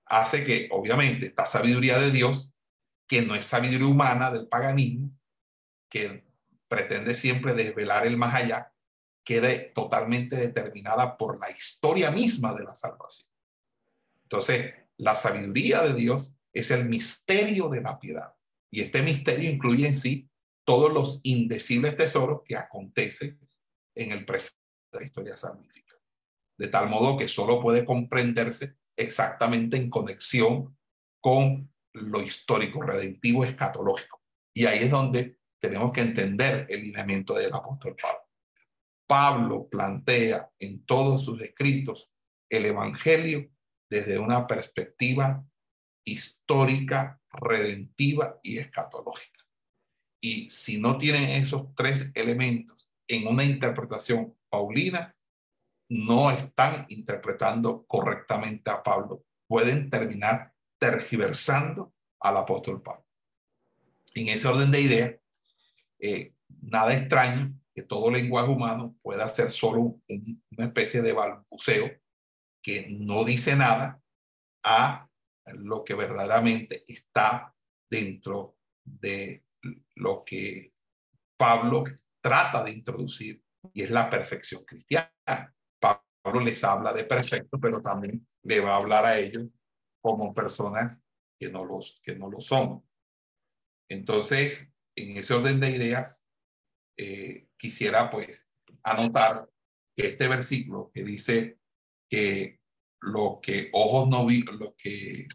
Speaker 1: hace que, obviamente, esta sabiduría de Dios, que no es sabiduría humana del paganismo, que pretende siempre desvelar el más allá, quede totalmente determinada por la historia misma de la salvación. Entonces, la sabiduría de Dios es el misterio de la piedad. Y este misterio incluye en sí todos los indecibles tesoros que acontecen en el presente de la historia salvífica. De tal modo que solo puede comprenderse exactamente en conexión con lo histórico, redentivo, escatológico. Y ahí es donde tenemos que entender el lineamiento del apóstol Pablo. Pablo plantea en todos sus escritos el Evangelio desde una perspectiva histórica, redentiva y escatológica. Y si no tienen esos tres elementos en una interpretación paulina, no están interpretando correctamente a Pablo. Pueden terminar tergiversando al apóstol Pablo. En ese orden de ideas, eh, nada extraño que todo lenguaje humano pueda ser solo una especie de balbuceo que no dice nada a lo que verdaderamente está dentro de lo que Pablo trata de introducir y es la perfección cristiana. Pablo les habla de perfecto, pero también le va a hablar a ellos como personas que no los, que no lo son. Entonces, en ese orden de ideas, eh, quisiera pues anotar que este versículo que dice que lo que ojos no vi, lo que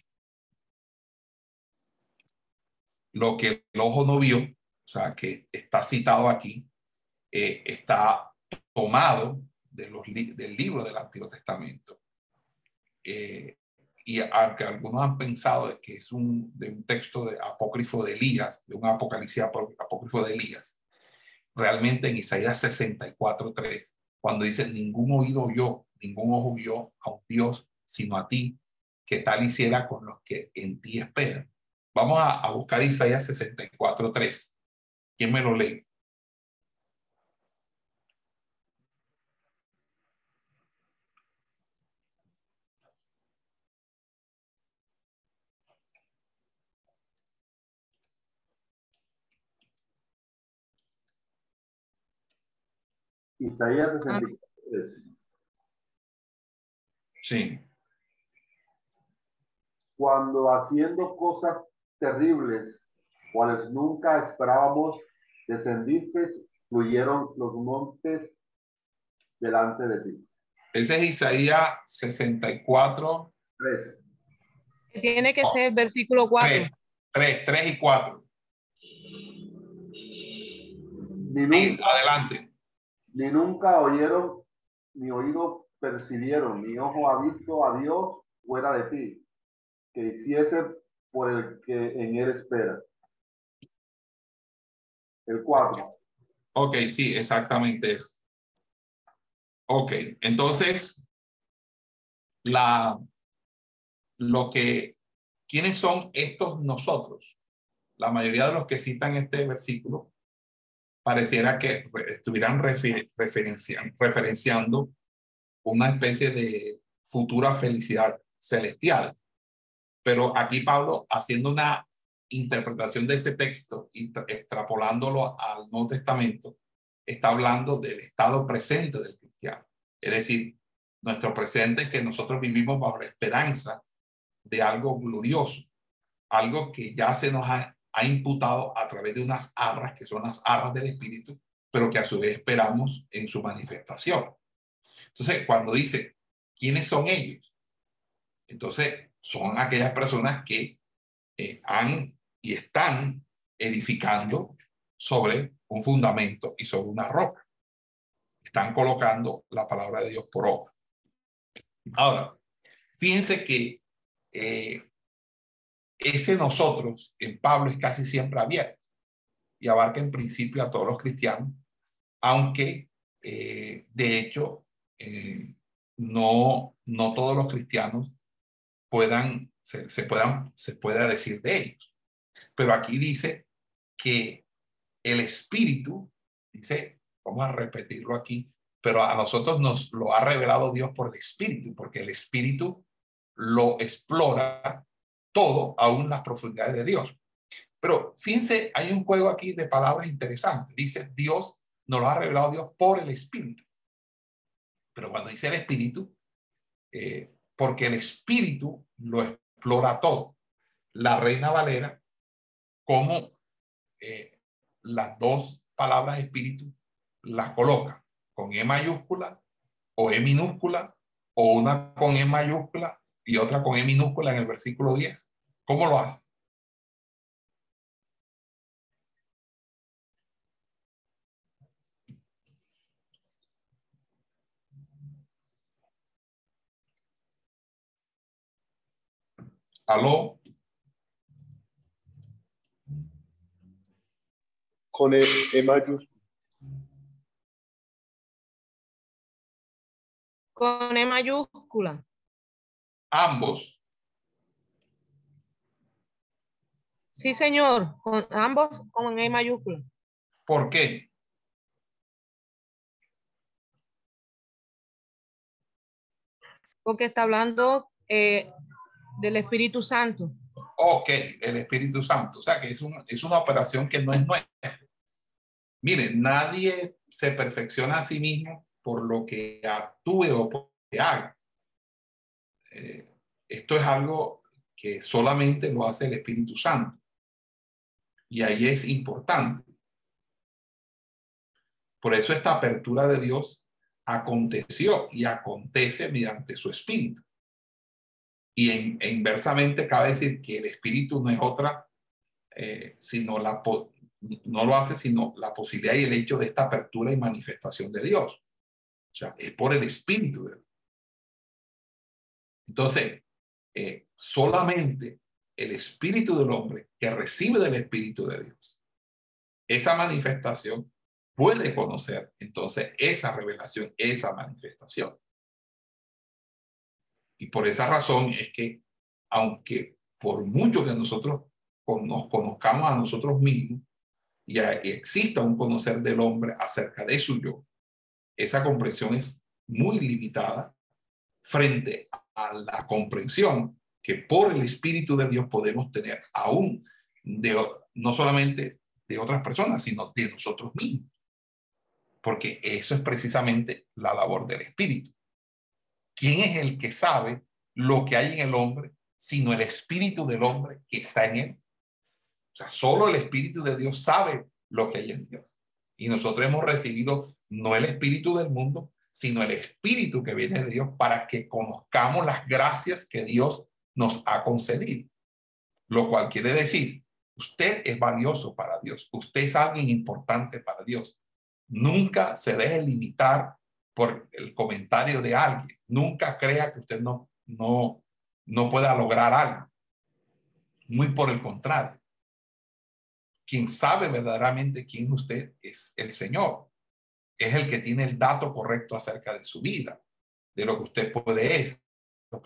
Speaker 1: lo que el ojo no vio, o sea, que está citado aquí, eh, está tomado de los del libro del Antiguo Testamento. Eh, y aunque algunos han pensado que es un, de un texto de apócrifo de Elías, de un apocalipsis apócrifo de Elías, realmente en Isaías 64.3, cuando dice, ningún oído oyó, ningún ojo vio a un Dios sino a ti, que tal hiciera con los que en ti esperan. Vamos a, a buscar Isaías 64.3. ¿Quién me lo lee?
Speaker 3: Isaías 63.
Speaker 1: Sí.
Speaker 3: Cuando haciendo cosas terribles, cuales nunca esperábamos, descendiste, fluyeron los montes delante de ti.
Speaker 1: Ese es Isaías 64.
Speaker 3: 3.
Speaker 4: Tiene que ser versículo 4.
Speaker 1: 3, 3, y 4.
Speaker 3: Ni nunca,
Speaker 1: adelante.
Speaker 3: Ni nunca oyeron, ni oído percibieron, ni ojo ha visto a Dios fuera de ti, que hiciese por el que en él espera. El 4.
Speaker 1: Ok, sí, exactamente es. Ok, entonces, la, lo que, ¿quiénes son estos nosotros? La mayoría de los que citan este versículo pareciera que estuvieran referenciando una especie de futura felicidad celestial. Pero aquí Pablo, haciendo una interpretación de ese texto, extrapolándolo al Nuevo Testamento, está hablando del estado presente del cristiano. Es decir, nuestro presente es que nosotros vivimos bajo la esperanza de algo glorioso, algo que ya se nos ha, ha imputado a través de unas arras, que son las arras del Espíritu, pero que a su vez esperamos en su manifestación. Entonces, cuando dice, ¿quiénes son ellos? Entonces, son aquellas personas que eh, han y están edificando sobre un fundamento y sobre una roca. Están colocando la palabra de Dios por obra. Ahora, fíjense que eh, ese nosotros en Pablo es casi siempre abierto y abarca en principio a todos los cristianos, aunque eh, de hecho eh, no, no todos los cristianos puedan, se, se, puedan, se pueda decir de ellos. Pero aquí dice que el Espíritu, dice, vamos a repetirlo aquí, pero a nosotros nos lo ha revelado Dios por el Espíritu, porque el Espíritu lo explora todo, aún las profundidades de Dios. Pero fíjense, hay un juego aquí de palabras interesantes. Dice, Dios nos lo ha revelado Dios por el Espíritu. Pero cuando dice el espíritu, eh, porque el espíritu lo explora todo. La Reina Valera, como eh, las dos palabras espíritu las coloca con E mayúscula o E minúscula o una con E mayúscula y otra con E minúscula en el versículo 10. ¿Cómo lo hace? ¿Aló?
Speaker 5: Con E, e mayúscula.
Speaker 4: Con E mayúscula
Speaker 1: ambos.
Speaker 4: Sí, señor, con ambos con E mayúscula.
Speaker 1: ¿Por qué?
Speaker 4: Porque está hablando eh, del Espíritu Santo.
Speaker 1: Ok, el Espíritu Santo. O sea que es, un, es una operación que no es nuestra. Mire, nadie se perfecciona a sí mismo por lo que actúe o por lo que haga. Eh, esto es algo que solamente lo hace el Espíritu Santo. Y ahí es importante. Por eso esta apertura de Dios aconteció y acontece mediante su Espíritu. Y en, e inversamente cabe decir que el Espíritu no es otra, eh, sino la, no lo hace sino la posibilidad y el hecho de esta apertura y manifestación de Dios. O sea, es por el Espíritu de Dios. Entonces, eh, solamente el Espíritu del hombre que recibe del Espíritu de Dios, esa manifestación puede conocer entonces esa revelación, esa manifestación. Y por esa razón es que, aunque por mucho que nosotros nos conozcamos a nosotros mismos y, exista un conocer del hombre acerca de su yo, esa comprensión es muy limitada frente a la comprensión que por el Espíritu de Dios podemos tener aún de, no solamente de otras personas, sino de nosotros mismos porque eso es precisamente la labor del Espíritu. ¿Quién es el que sabe lo que hay en el hombre, sino el Espíritu del hombre que está en él? O sea, solo el Espíritu de Dios sabe lo que hay en Dios. Y nosotros hemos recibido no el Espíritu del mundo, sino el Espíritu que viene de Dios para que conozcamos las gracias que Dios nos ha concedido. Lo cual quiere decir, usted es valioso para Dios, usted es alguien importante para Dios. Nunca se deje limitar por el comentario de alguien. Nunca crea que usted no, no, no pueda lograr algo. Muy por el contrario. Quien sabe verdaderamente quién usted es el Señor. Es el que tiene el dato correcto acerca de su vida, de lo que usted puede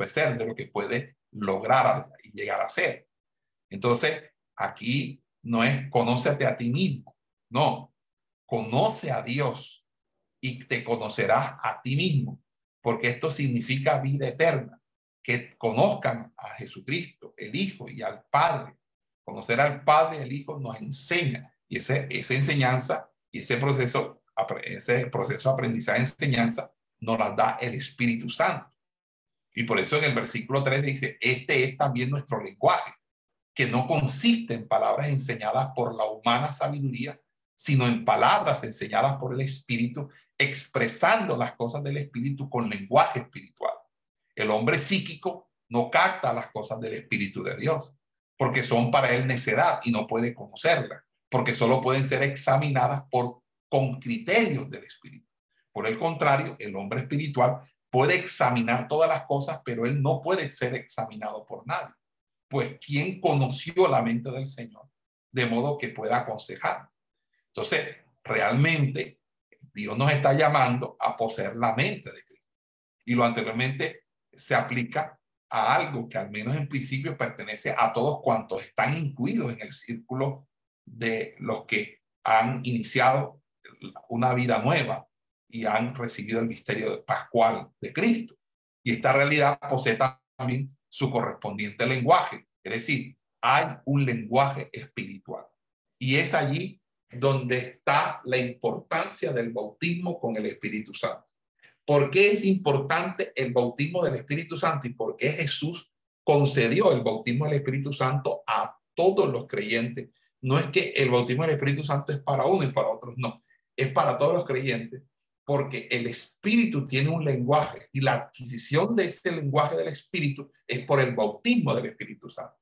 Speaker 1: ser, de lo que puede lograr y llegar a ser. Entonces, aquí no es conócete a ti mismo, no, conoce a Dios y te conocerás a ti mismo, porque esto significa vida eterna, que conozcan a Jesucristo, el Hijo y al Padre. Conocer al Padre y al Hijo nos enseña y ese, esa enseñanza y ese proceso, ese proceso de aprendizaje enseñanza nos la da el Espíritu Santo. Y por eso en el versículo 3 dice, este es también nuestro lenguaje, que no consiste en palabras enseñadas por la humana sabiduría, sino en palabras enseñadas por el Espíritu, expresando las cosas del Espíritu con lenguaje espiritual. El hombre psíquico no capta las cosas del Espíritu de Dios, porque son para él necedad y no puede conocerlas, porque solo pueden ser examinadas por con criterios del Espíritu. Por el contrario, el hombre espiritual puede examinar todas las cosas, pero él no puede ser examinado por nadie. Pues ¿quién conoció la mente del Señor de modo que pueda aconsejar? Entonces, realmente Dios nos está llamando a poseer la mente de Cristo. Y lo anteriormente se aplica a algo que al menos en principio pertenece a todos cuantos están incluidos en el círculo de los que han iniciado una vida nueva y han recibido el misterio pascual de Cristo. Y esta realidad posee también su correspondiente lenguaje, es decir, hay un lenguaje espiritual. Y es allí donde está la importancia del bautismo con el Espíritu Santo. ¿Por qué es importante el bautismo del Espíritu Santo y por qué Jesús concedió el bautismo del Espíritu Santo a todos los creyentes? No es que el bautismo del Espíritu Santo es para uno y para otros, no, es para todos los creyentes, porque el Espíritu tiene un lenguaje y la adquisición de este lenguaje del Espíritu es por el bautismo del Espíritu Santo.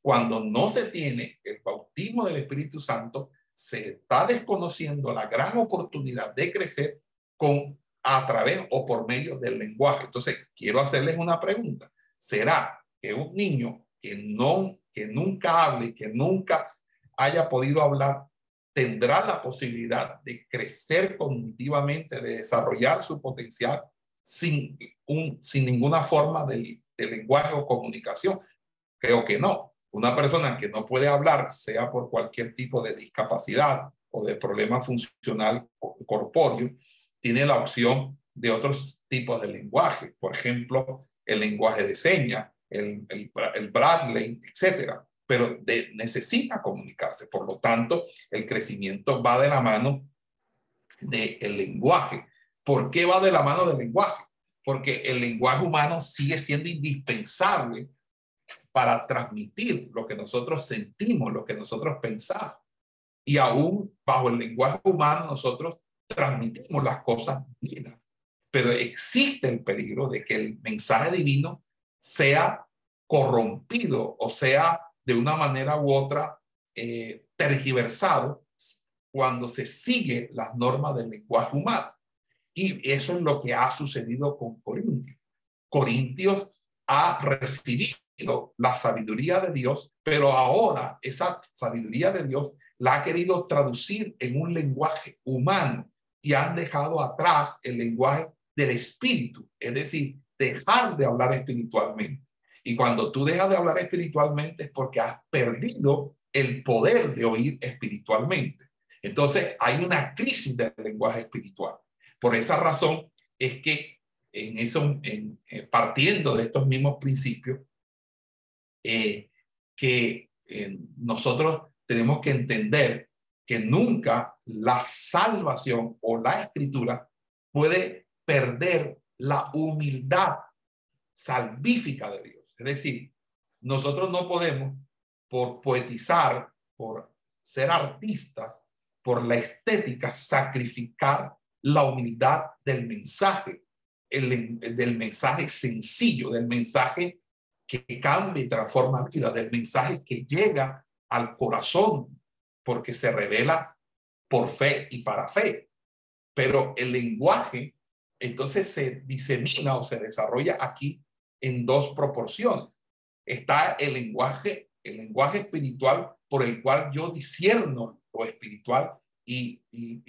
Speaker 1: Cuando no se tiene el bautismo del Espíritu Santo, se está desconociendo la gran oportunidad de crecer con a través o por medio del lenguaje. Entonces, quiero hacerles una pregunta. ¿Será que un niño que no que nunca hable, que nunca haya podido hablar, tendrá la posibilidad de crecer cognitivamente, de desarrollar su potencial sin, sin ninguna forma de, de lenguaje o comunicación? Creo que no. Una persona que no puede hablar, sea por cualquier tipo de discapacidad o de problema funcional corpóreo, tiene la opción de otros tipos de lenguaje. Por ejemplo, el lenguaje de señas, el, el, el Bradley, etcétera, pero de, necesita comunicarse. Por lo tanto, el crecimiento va de la mano del lenguaje. ¿Por qué va de la mano del lenguaje? Porque el lenguaje humano sigue siendo indispensable para transmitir lo que nosotros sentimos, lo que nosotros pensamos. Y aún bajo el lenguaje humano nosotros transmitimos las cosas divinas. Pero existe el peligro de que el mensaje divino sea corrompido o sea de una manera u otra eh, tergiversado cuando se sigue las normas del lenguaje humano. Y eso es lo que ha sucedido con Corintios. Corintios ha recibido la sabiduría de Dios, pero ahora esa sabiduría de Dios la ha querido traducir en un lenguaje humano y han dejado atrás el lenguaje del espíritu, es decir, dejar de hablar espiritualmente. Y cuando tú dejas de hablar espiritualmente es porque has perdido el poder de oír espiritualmente. Entonces hay una crisis del lenguaje espiritual. Por esa razón es que en eso, en, eh, partiendo de estos mismos principios, eh, que eh, nosotros tenemos que entender que nunca la salvación o la escritura puede perder la humildad salvífica de Dios. Es decir, nosotros no podemos, por poetizar, por ser artistas, por la estética, sacrificar la humildad del mensaje, el, del mensaje sencillo, del mensaje que cambia y transforma vida, del mensaje que llega al corazón, porque se revela por fe y para fe. Pero el lenguaje entonces se disemina o se desarrolla aquí en dos proporciones. Está el lenguaje, el lenguaje espiritual por el cual yo disierno lo espiritual y,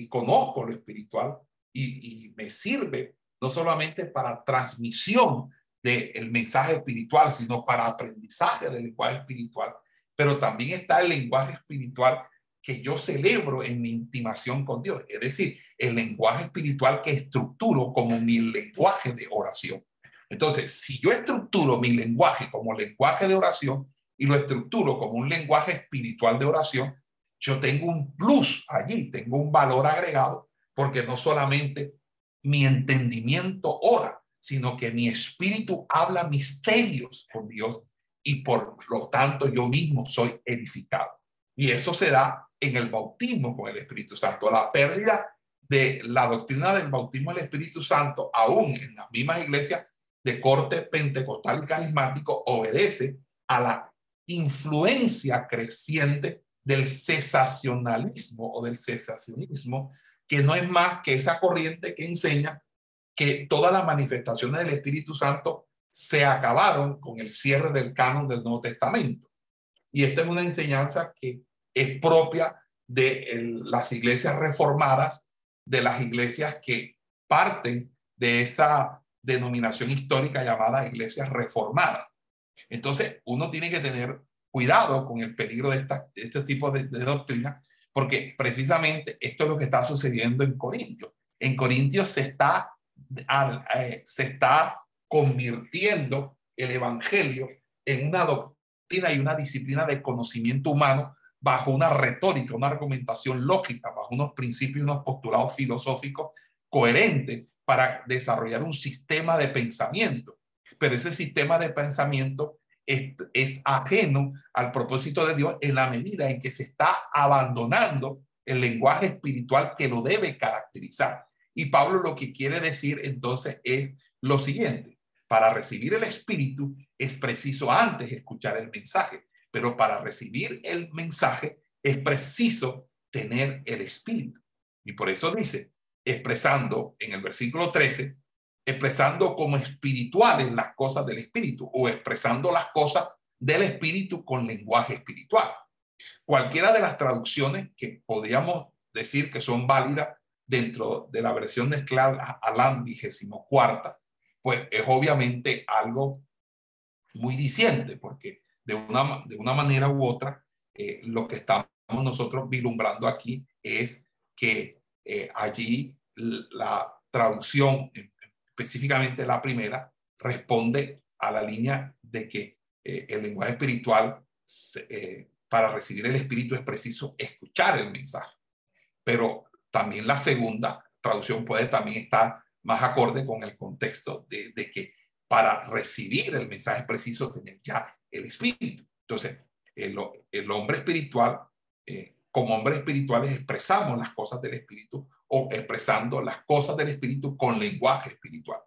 Speaker 1: conozco lo espiritual y, me sirve no solamente para transmisión del mensaje espiritual, sino para aprendizaje del lenguaje espiritual. Pero también está el lenguaje espiritual que yo celebro en mi intimación con Dios, es decir, el lenguaje espiritual que estructuro como mi lenguaje de oración. Entonces, si yo estructuro mi lenguaje como lenguaje de oración y lo estructuro como un lenguaje espiritual de oración, yo tengo un plus allí, tengo un valor agregado, porque no solamente mi entendimiento ora, sino que mi espíritu habla misterios con Dios y por lo tanto yo mismo soy edificado. Y eso se da en el bautismo con el Espíritu Santo. La pérdida de la doctrina del bautismo del Espíritu Santo, aún en las mismas iglesias de corte pentecostal y carismático, obedece a la influencia creciente del cesacionalismo o del cesacionismo, que no es más que esa corriente que enseña que todas las manifestaciones del Espíritu Santo se acabaron con el cierre del canon del Nuevo Testamento. Y esta es una enseñanza que es propia de las iglesias reformadas, de las iglesias que parten de esa denominación histórica llamada iglesias reformadas. Entonces, uno tiene que tener cuidado con el peligro de, este tipo de, doctrina, porque precisamente esto es lo que está sucediendo en Corintios. En Corintios se está, eh, se está convirtiendo el evangelio en una doctrina y una disciplina de conocimiento humano bajo una retórica, una argumentación lógica, bajo unos principios unos postulados filosóficos coherentes para desarrollar un sistema de pensamiento. Pero ese sistema de pensamiento es, ajeno al propósito de Dios en la medida en que se está abandonando el lenguaje espiritual que lo debe caracterizar. Y Pablo lo que quiere decir entonces es lo siguiente. Para recibir el espíritu es preciso antes escuchar el mensaje pero para recibir el mensaje es preciso tener el espíritu. Y por eso dice, expresando en el versículo 13, expresando como espirituales las cosas del espíritu o expresando las cosas del espíritu con lenguaje espiritual. Cualquiera de las traducciones que podríamos decir que son válidas dentro de la versión de Alán vigésimo cuarta, pues es obviamente algo muy diciente, porque de una, de una manera u otra, eh, lo que estamos nosotros vislumbrando aquí es que eh, allí la traducción, específicamente la primera, responde a la línea de que eh, el lenguaje espiritual, eh, para recibir el espíritu es preciso escuchar el mensaje. Pero también la segunda traducción puede también estar más acorde con el contexto de, que para recibir el mensaje es preciso tener ya el espíritu. Entonces, el, hombre espiritual, eh, como hombres espirituales, expresamos las cosas del espíritu o expresando las cosas del espíritu con lenguaje espiritual.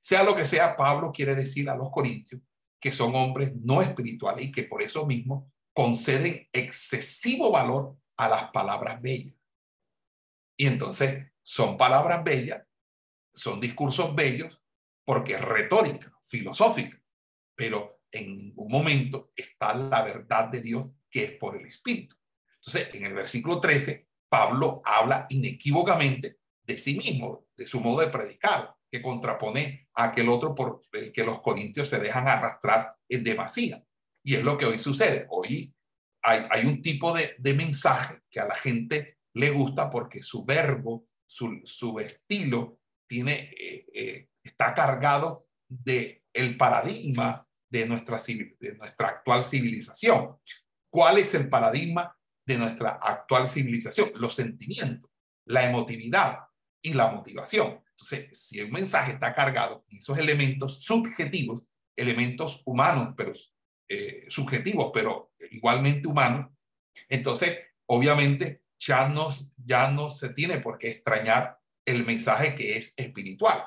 Speaker 1: Sea lo que sea, Pablo quiere decir a los corintios que son hombres no espirituales y que por eso mismo conceden excesivo valor a las palabras bellas. Y entonces son palabras bellas, son discursos bellos, porque es retórica, filosófica, pero en ningún momento está la verdad de Dios que es por el Espíritu. Entonces, en el versículo 13, Pablo habla inequívocamente de sí mismo, de su modo de predicar, que contrapone a aquel otro por el que los corintios se dejan arrastrar en demasía. Y es lo que hoy sucede. Hoy hay, un tipo de, de, mensaje que a la gente le gusta porque su verbo, su, su estilo, tiene, eh, eh, está cargado de el paradigma de nuestra, de nuestra actual civilización. ¿Cuál es el paradigma de nuestra actual civilización? Los sentimientos, la emotividad y la motivación. Entonces, si un mensaje está cargado con esos elementos subjetivos, elementos humanos, pero eh, subjetivos, pero igualmente humanos, entonces, obviamente, ya no, ya no se tiene por qué extrañar el mensaje que es espiritual.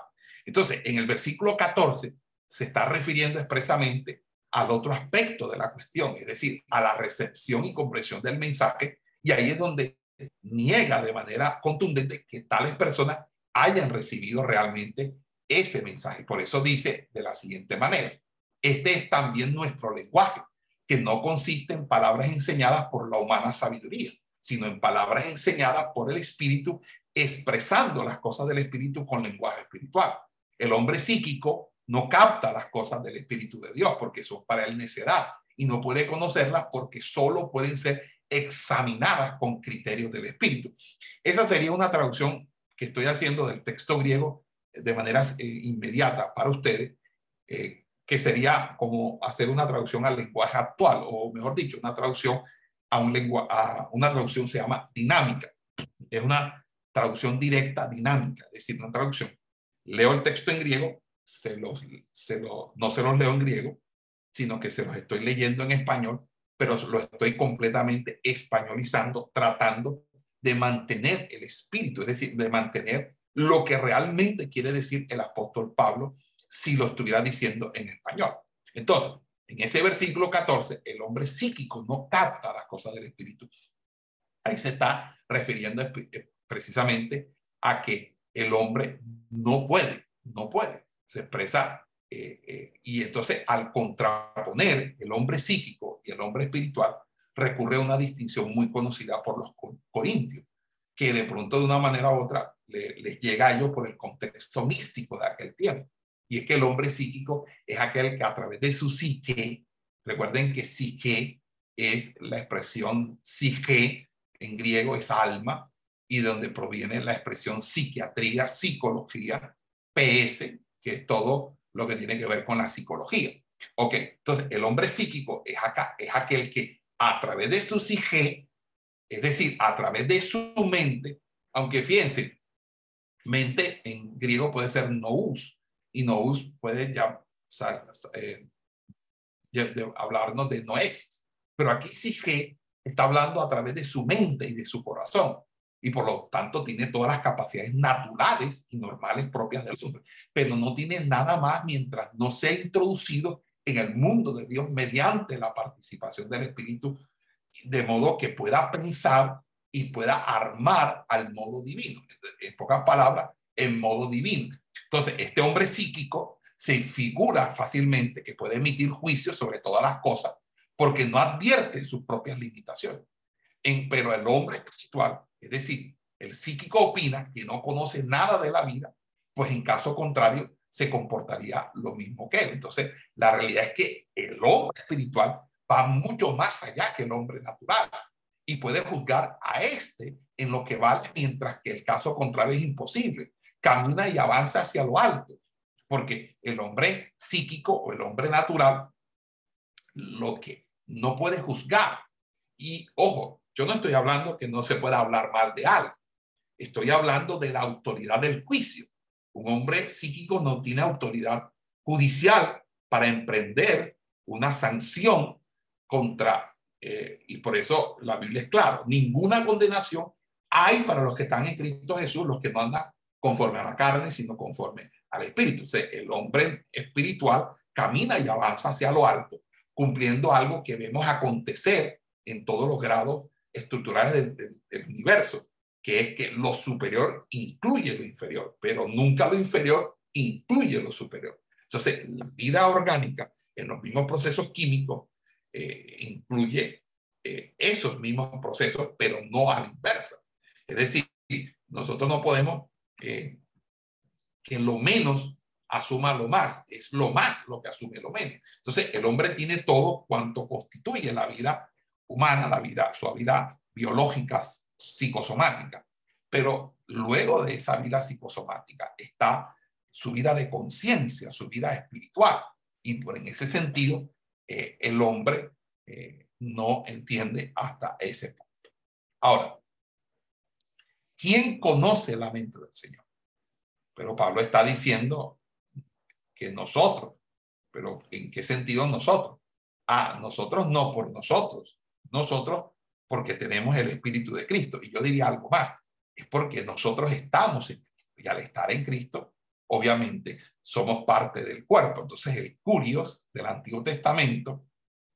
Speaker 1: Entonces, en el versículo 14 se está refiriendo expresamente al otro aspecto de la cuestión, es decir, a la recepción y comprensión del mensaje, y ahí es donde niega de manera contundente que tales personas hayan recibido realmente ese mensaje. Por eso dice de la siguiente manera, este es también nuestro lenguaje, que no consiste en palabras enseñadas por la humana sabiduría, sino en palabras enseñadas por el Espíritu, expresando las cosas del Espíritu con lenguaje espiritual. El hombre psíquico no capta las cosas del Espíritu de Dios porque son para él necedad y no puede conocerlas porque solo pueden ser examinadas con criterios del Espíritu. Esa sería una traducción que estoy haciendo del texto griego de manera eh, inmediata para ustedes, eh, que sería como hacer una traducción al lenguaje actual, o mejor dicho, una traducción a, un lengua, a una traducción se llama dinámica. Es una traducción directa, dinámica, es decir, una traducción. Leo el texto en griego, se los, se lo, no se los leo en griego, sino que se los estoy leyendo en español, pero lo estoy completamente españolizando, tratando de mantener el espíritu, es decir, de mantener lo que realmente quiere decir el apóstol Pablo si lo estuviera diciendo en español. Entonces, en ese versículo 14, el hombre psíquico no capta las cosas del espíritu. Ahí se está refiriendo eh, precisamente a que el hombre no puede, no puede. Se expresa eh, eh, y entonces al contraponer el hombre psíquico y el hombre espiritual, recurre a una distinción muy conocida por los corintios, que de pronto de una manera u otra les llega a ellos por el contexto místico de aquel tiempo. Y es que el hombre psíquico es aquel que a través de su psique, recuerden que psique es la expresión psique en griego es alma y de donde proviene la expresión psiquiatría, psicología, PS, que es todo lo que tiene que ver con la psicología. Ok, entonces el hombre psíquico es acá, es aquel que a través de su psique, es decir, a través de su mente, aunque fíjense, mente en griego puede ser nous, y nous puede ya, eh, hablarnos de noesis, pero aquí psique está hablando a través de su mente y de su corazón, y por lo tanto tiene todas las capacidades naturales y normales propias del hombre, pero no tiene nada más mientras no sea introducido en el mundo de Dios mediante la participación del Espíritu, de modo que pueda pensar y pueda armar al modo divino. En pocas palabras, en modo divino. Entonces, este hombre psíquico se figura fácilmente que puede emitir juicios sobre todas las cosas porque no advierte sus propias limitaciones. En, pero el hombre espiritual, es decir, el psíquico opina que no conoce nada de la vida, pues en caso contrario se comportaría lo mismo que él. Entonces, la realidad es que el hombre espiritual va mucho más allá que el hombre natural y puede juzgar a este en lo que vale, mientras que el caso contrario es imposible. Camina y avanza hacia lo alto. porque el hombre psíquico o el hombre natural lo que no puede juzgar. Y ojo, yo no estoy hablando que no se pueda hablar mal de algo. Estoy hablando de la autoridad del juicio. Un hombre psíquico no tiene autoridad judicial para emprender una sanción contra, eh, y por eso la Biblia es clara, ninguna condenación hay para los que están en Cristo Jesús, los que no andan conforme a la carne, sino conforme al Espíritu. O sea, el hombre espiritual camina y avanza hacia lo alto, cumpliendo algo que vemos acontecer en todos los grados estructurales del, del universo, que es que lo superior incluye lo inferior, pero nunca lo inferior incluye lo superior. Entonces, la vida orgánica en los mismos procesos químicos eh, incluye eh, esos mismos procesos, pero no a la inversa. Es decir, nosotros no podemos eh, que lo menos asuma lo más, es lo más lo que asume lo menos. Entonces, el hombre tiene todo cuanto constituye la vida humana, la vida, su vida biológica, psicosomática. Pero luego de esa vida psicosomática está su vida de conciencia, su vida espiritual. Y por en ese sentido, eh, el hombre eh, no entiende hasta ese punto. Ahora, ¿quién conoce la mente del Señor? Pero Pablo está diciendo que nosotros, pero ¿en qué sentido nosotros? Ah, nosotros no por nosotros, nosotros porque tenemos el Espíritu de Cristo. Y yo diría algo más, es porque nosotros estamos en Cristo. Y al estar en Cristo, obviamente somos parte del cuerpo. Entonces el curios del Antiguo Testamento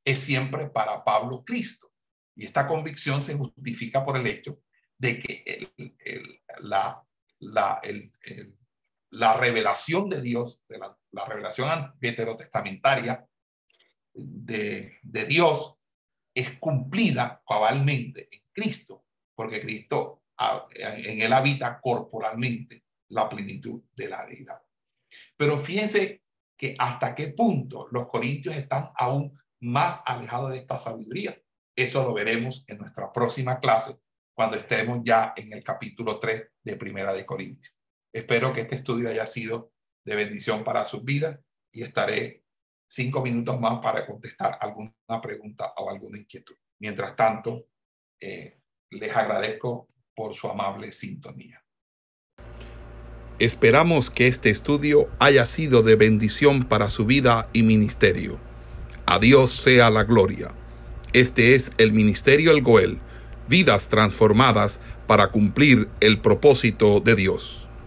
Speaker 1: es siempre para Pablo Cristo. Y esta convicción se justifica por el hecho de que la, la, la, revelación de Dios, de la, revelación heterotestamentaria de, de Dios, es cumplida cabalmente en Cristo, porque Cristo en él habita corporalmente la plenitud de la deidad. Pero fíjense que hasta qué punto los corintios están aún más alejados de esta sabiduría. Eso lo veremos en nuestra próxima clase cuando estemos ya en el capítulo 3 de Primera de Corintios. Espero que este estudio haya sido de bendición para sus vidas y estaré cinco minutos más para contestar alguna pregunta o alguna inquietud. Mientras tanto, eh, les agradezco por su amable sintonía.
Speaker 6: Esperamos que este estudio haya sido de bendición para su vida y ministerio. A Dios sea la gloria. Este es el Ministerio El Goel, vidas transformadas para cumplir el propósito de Dios.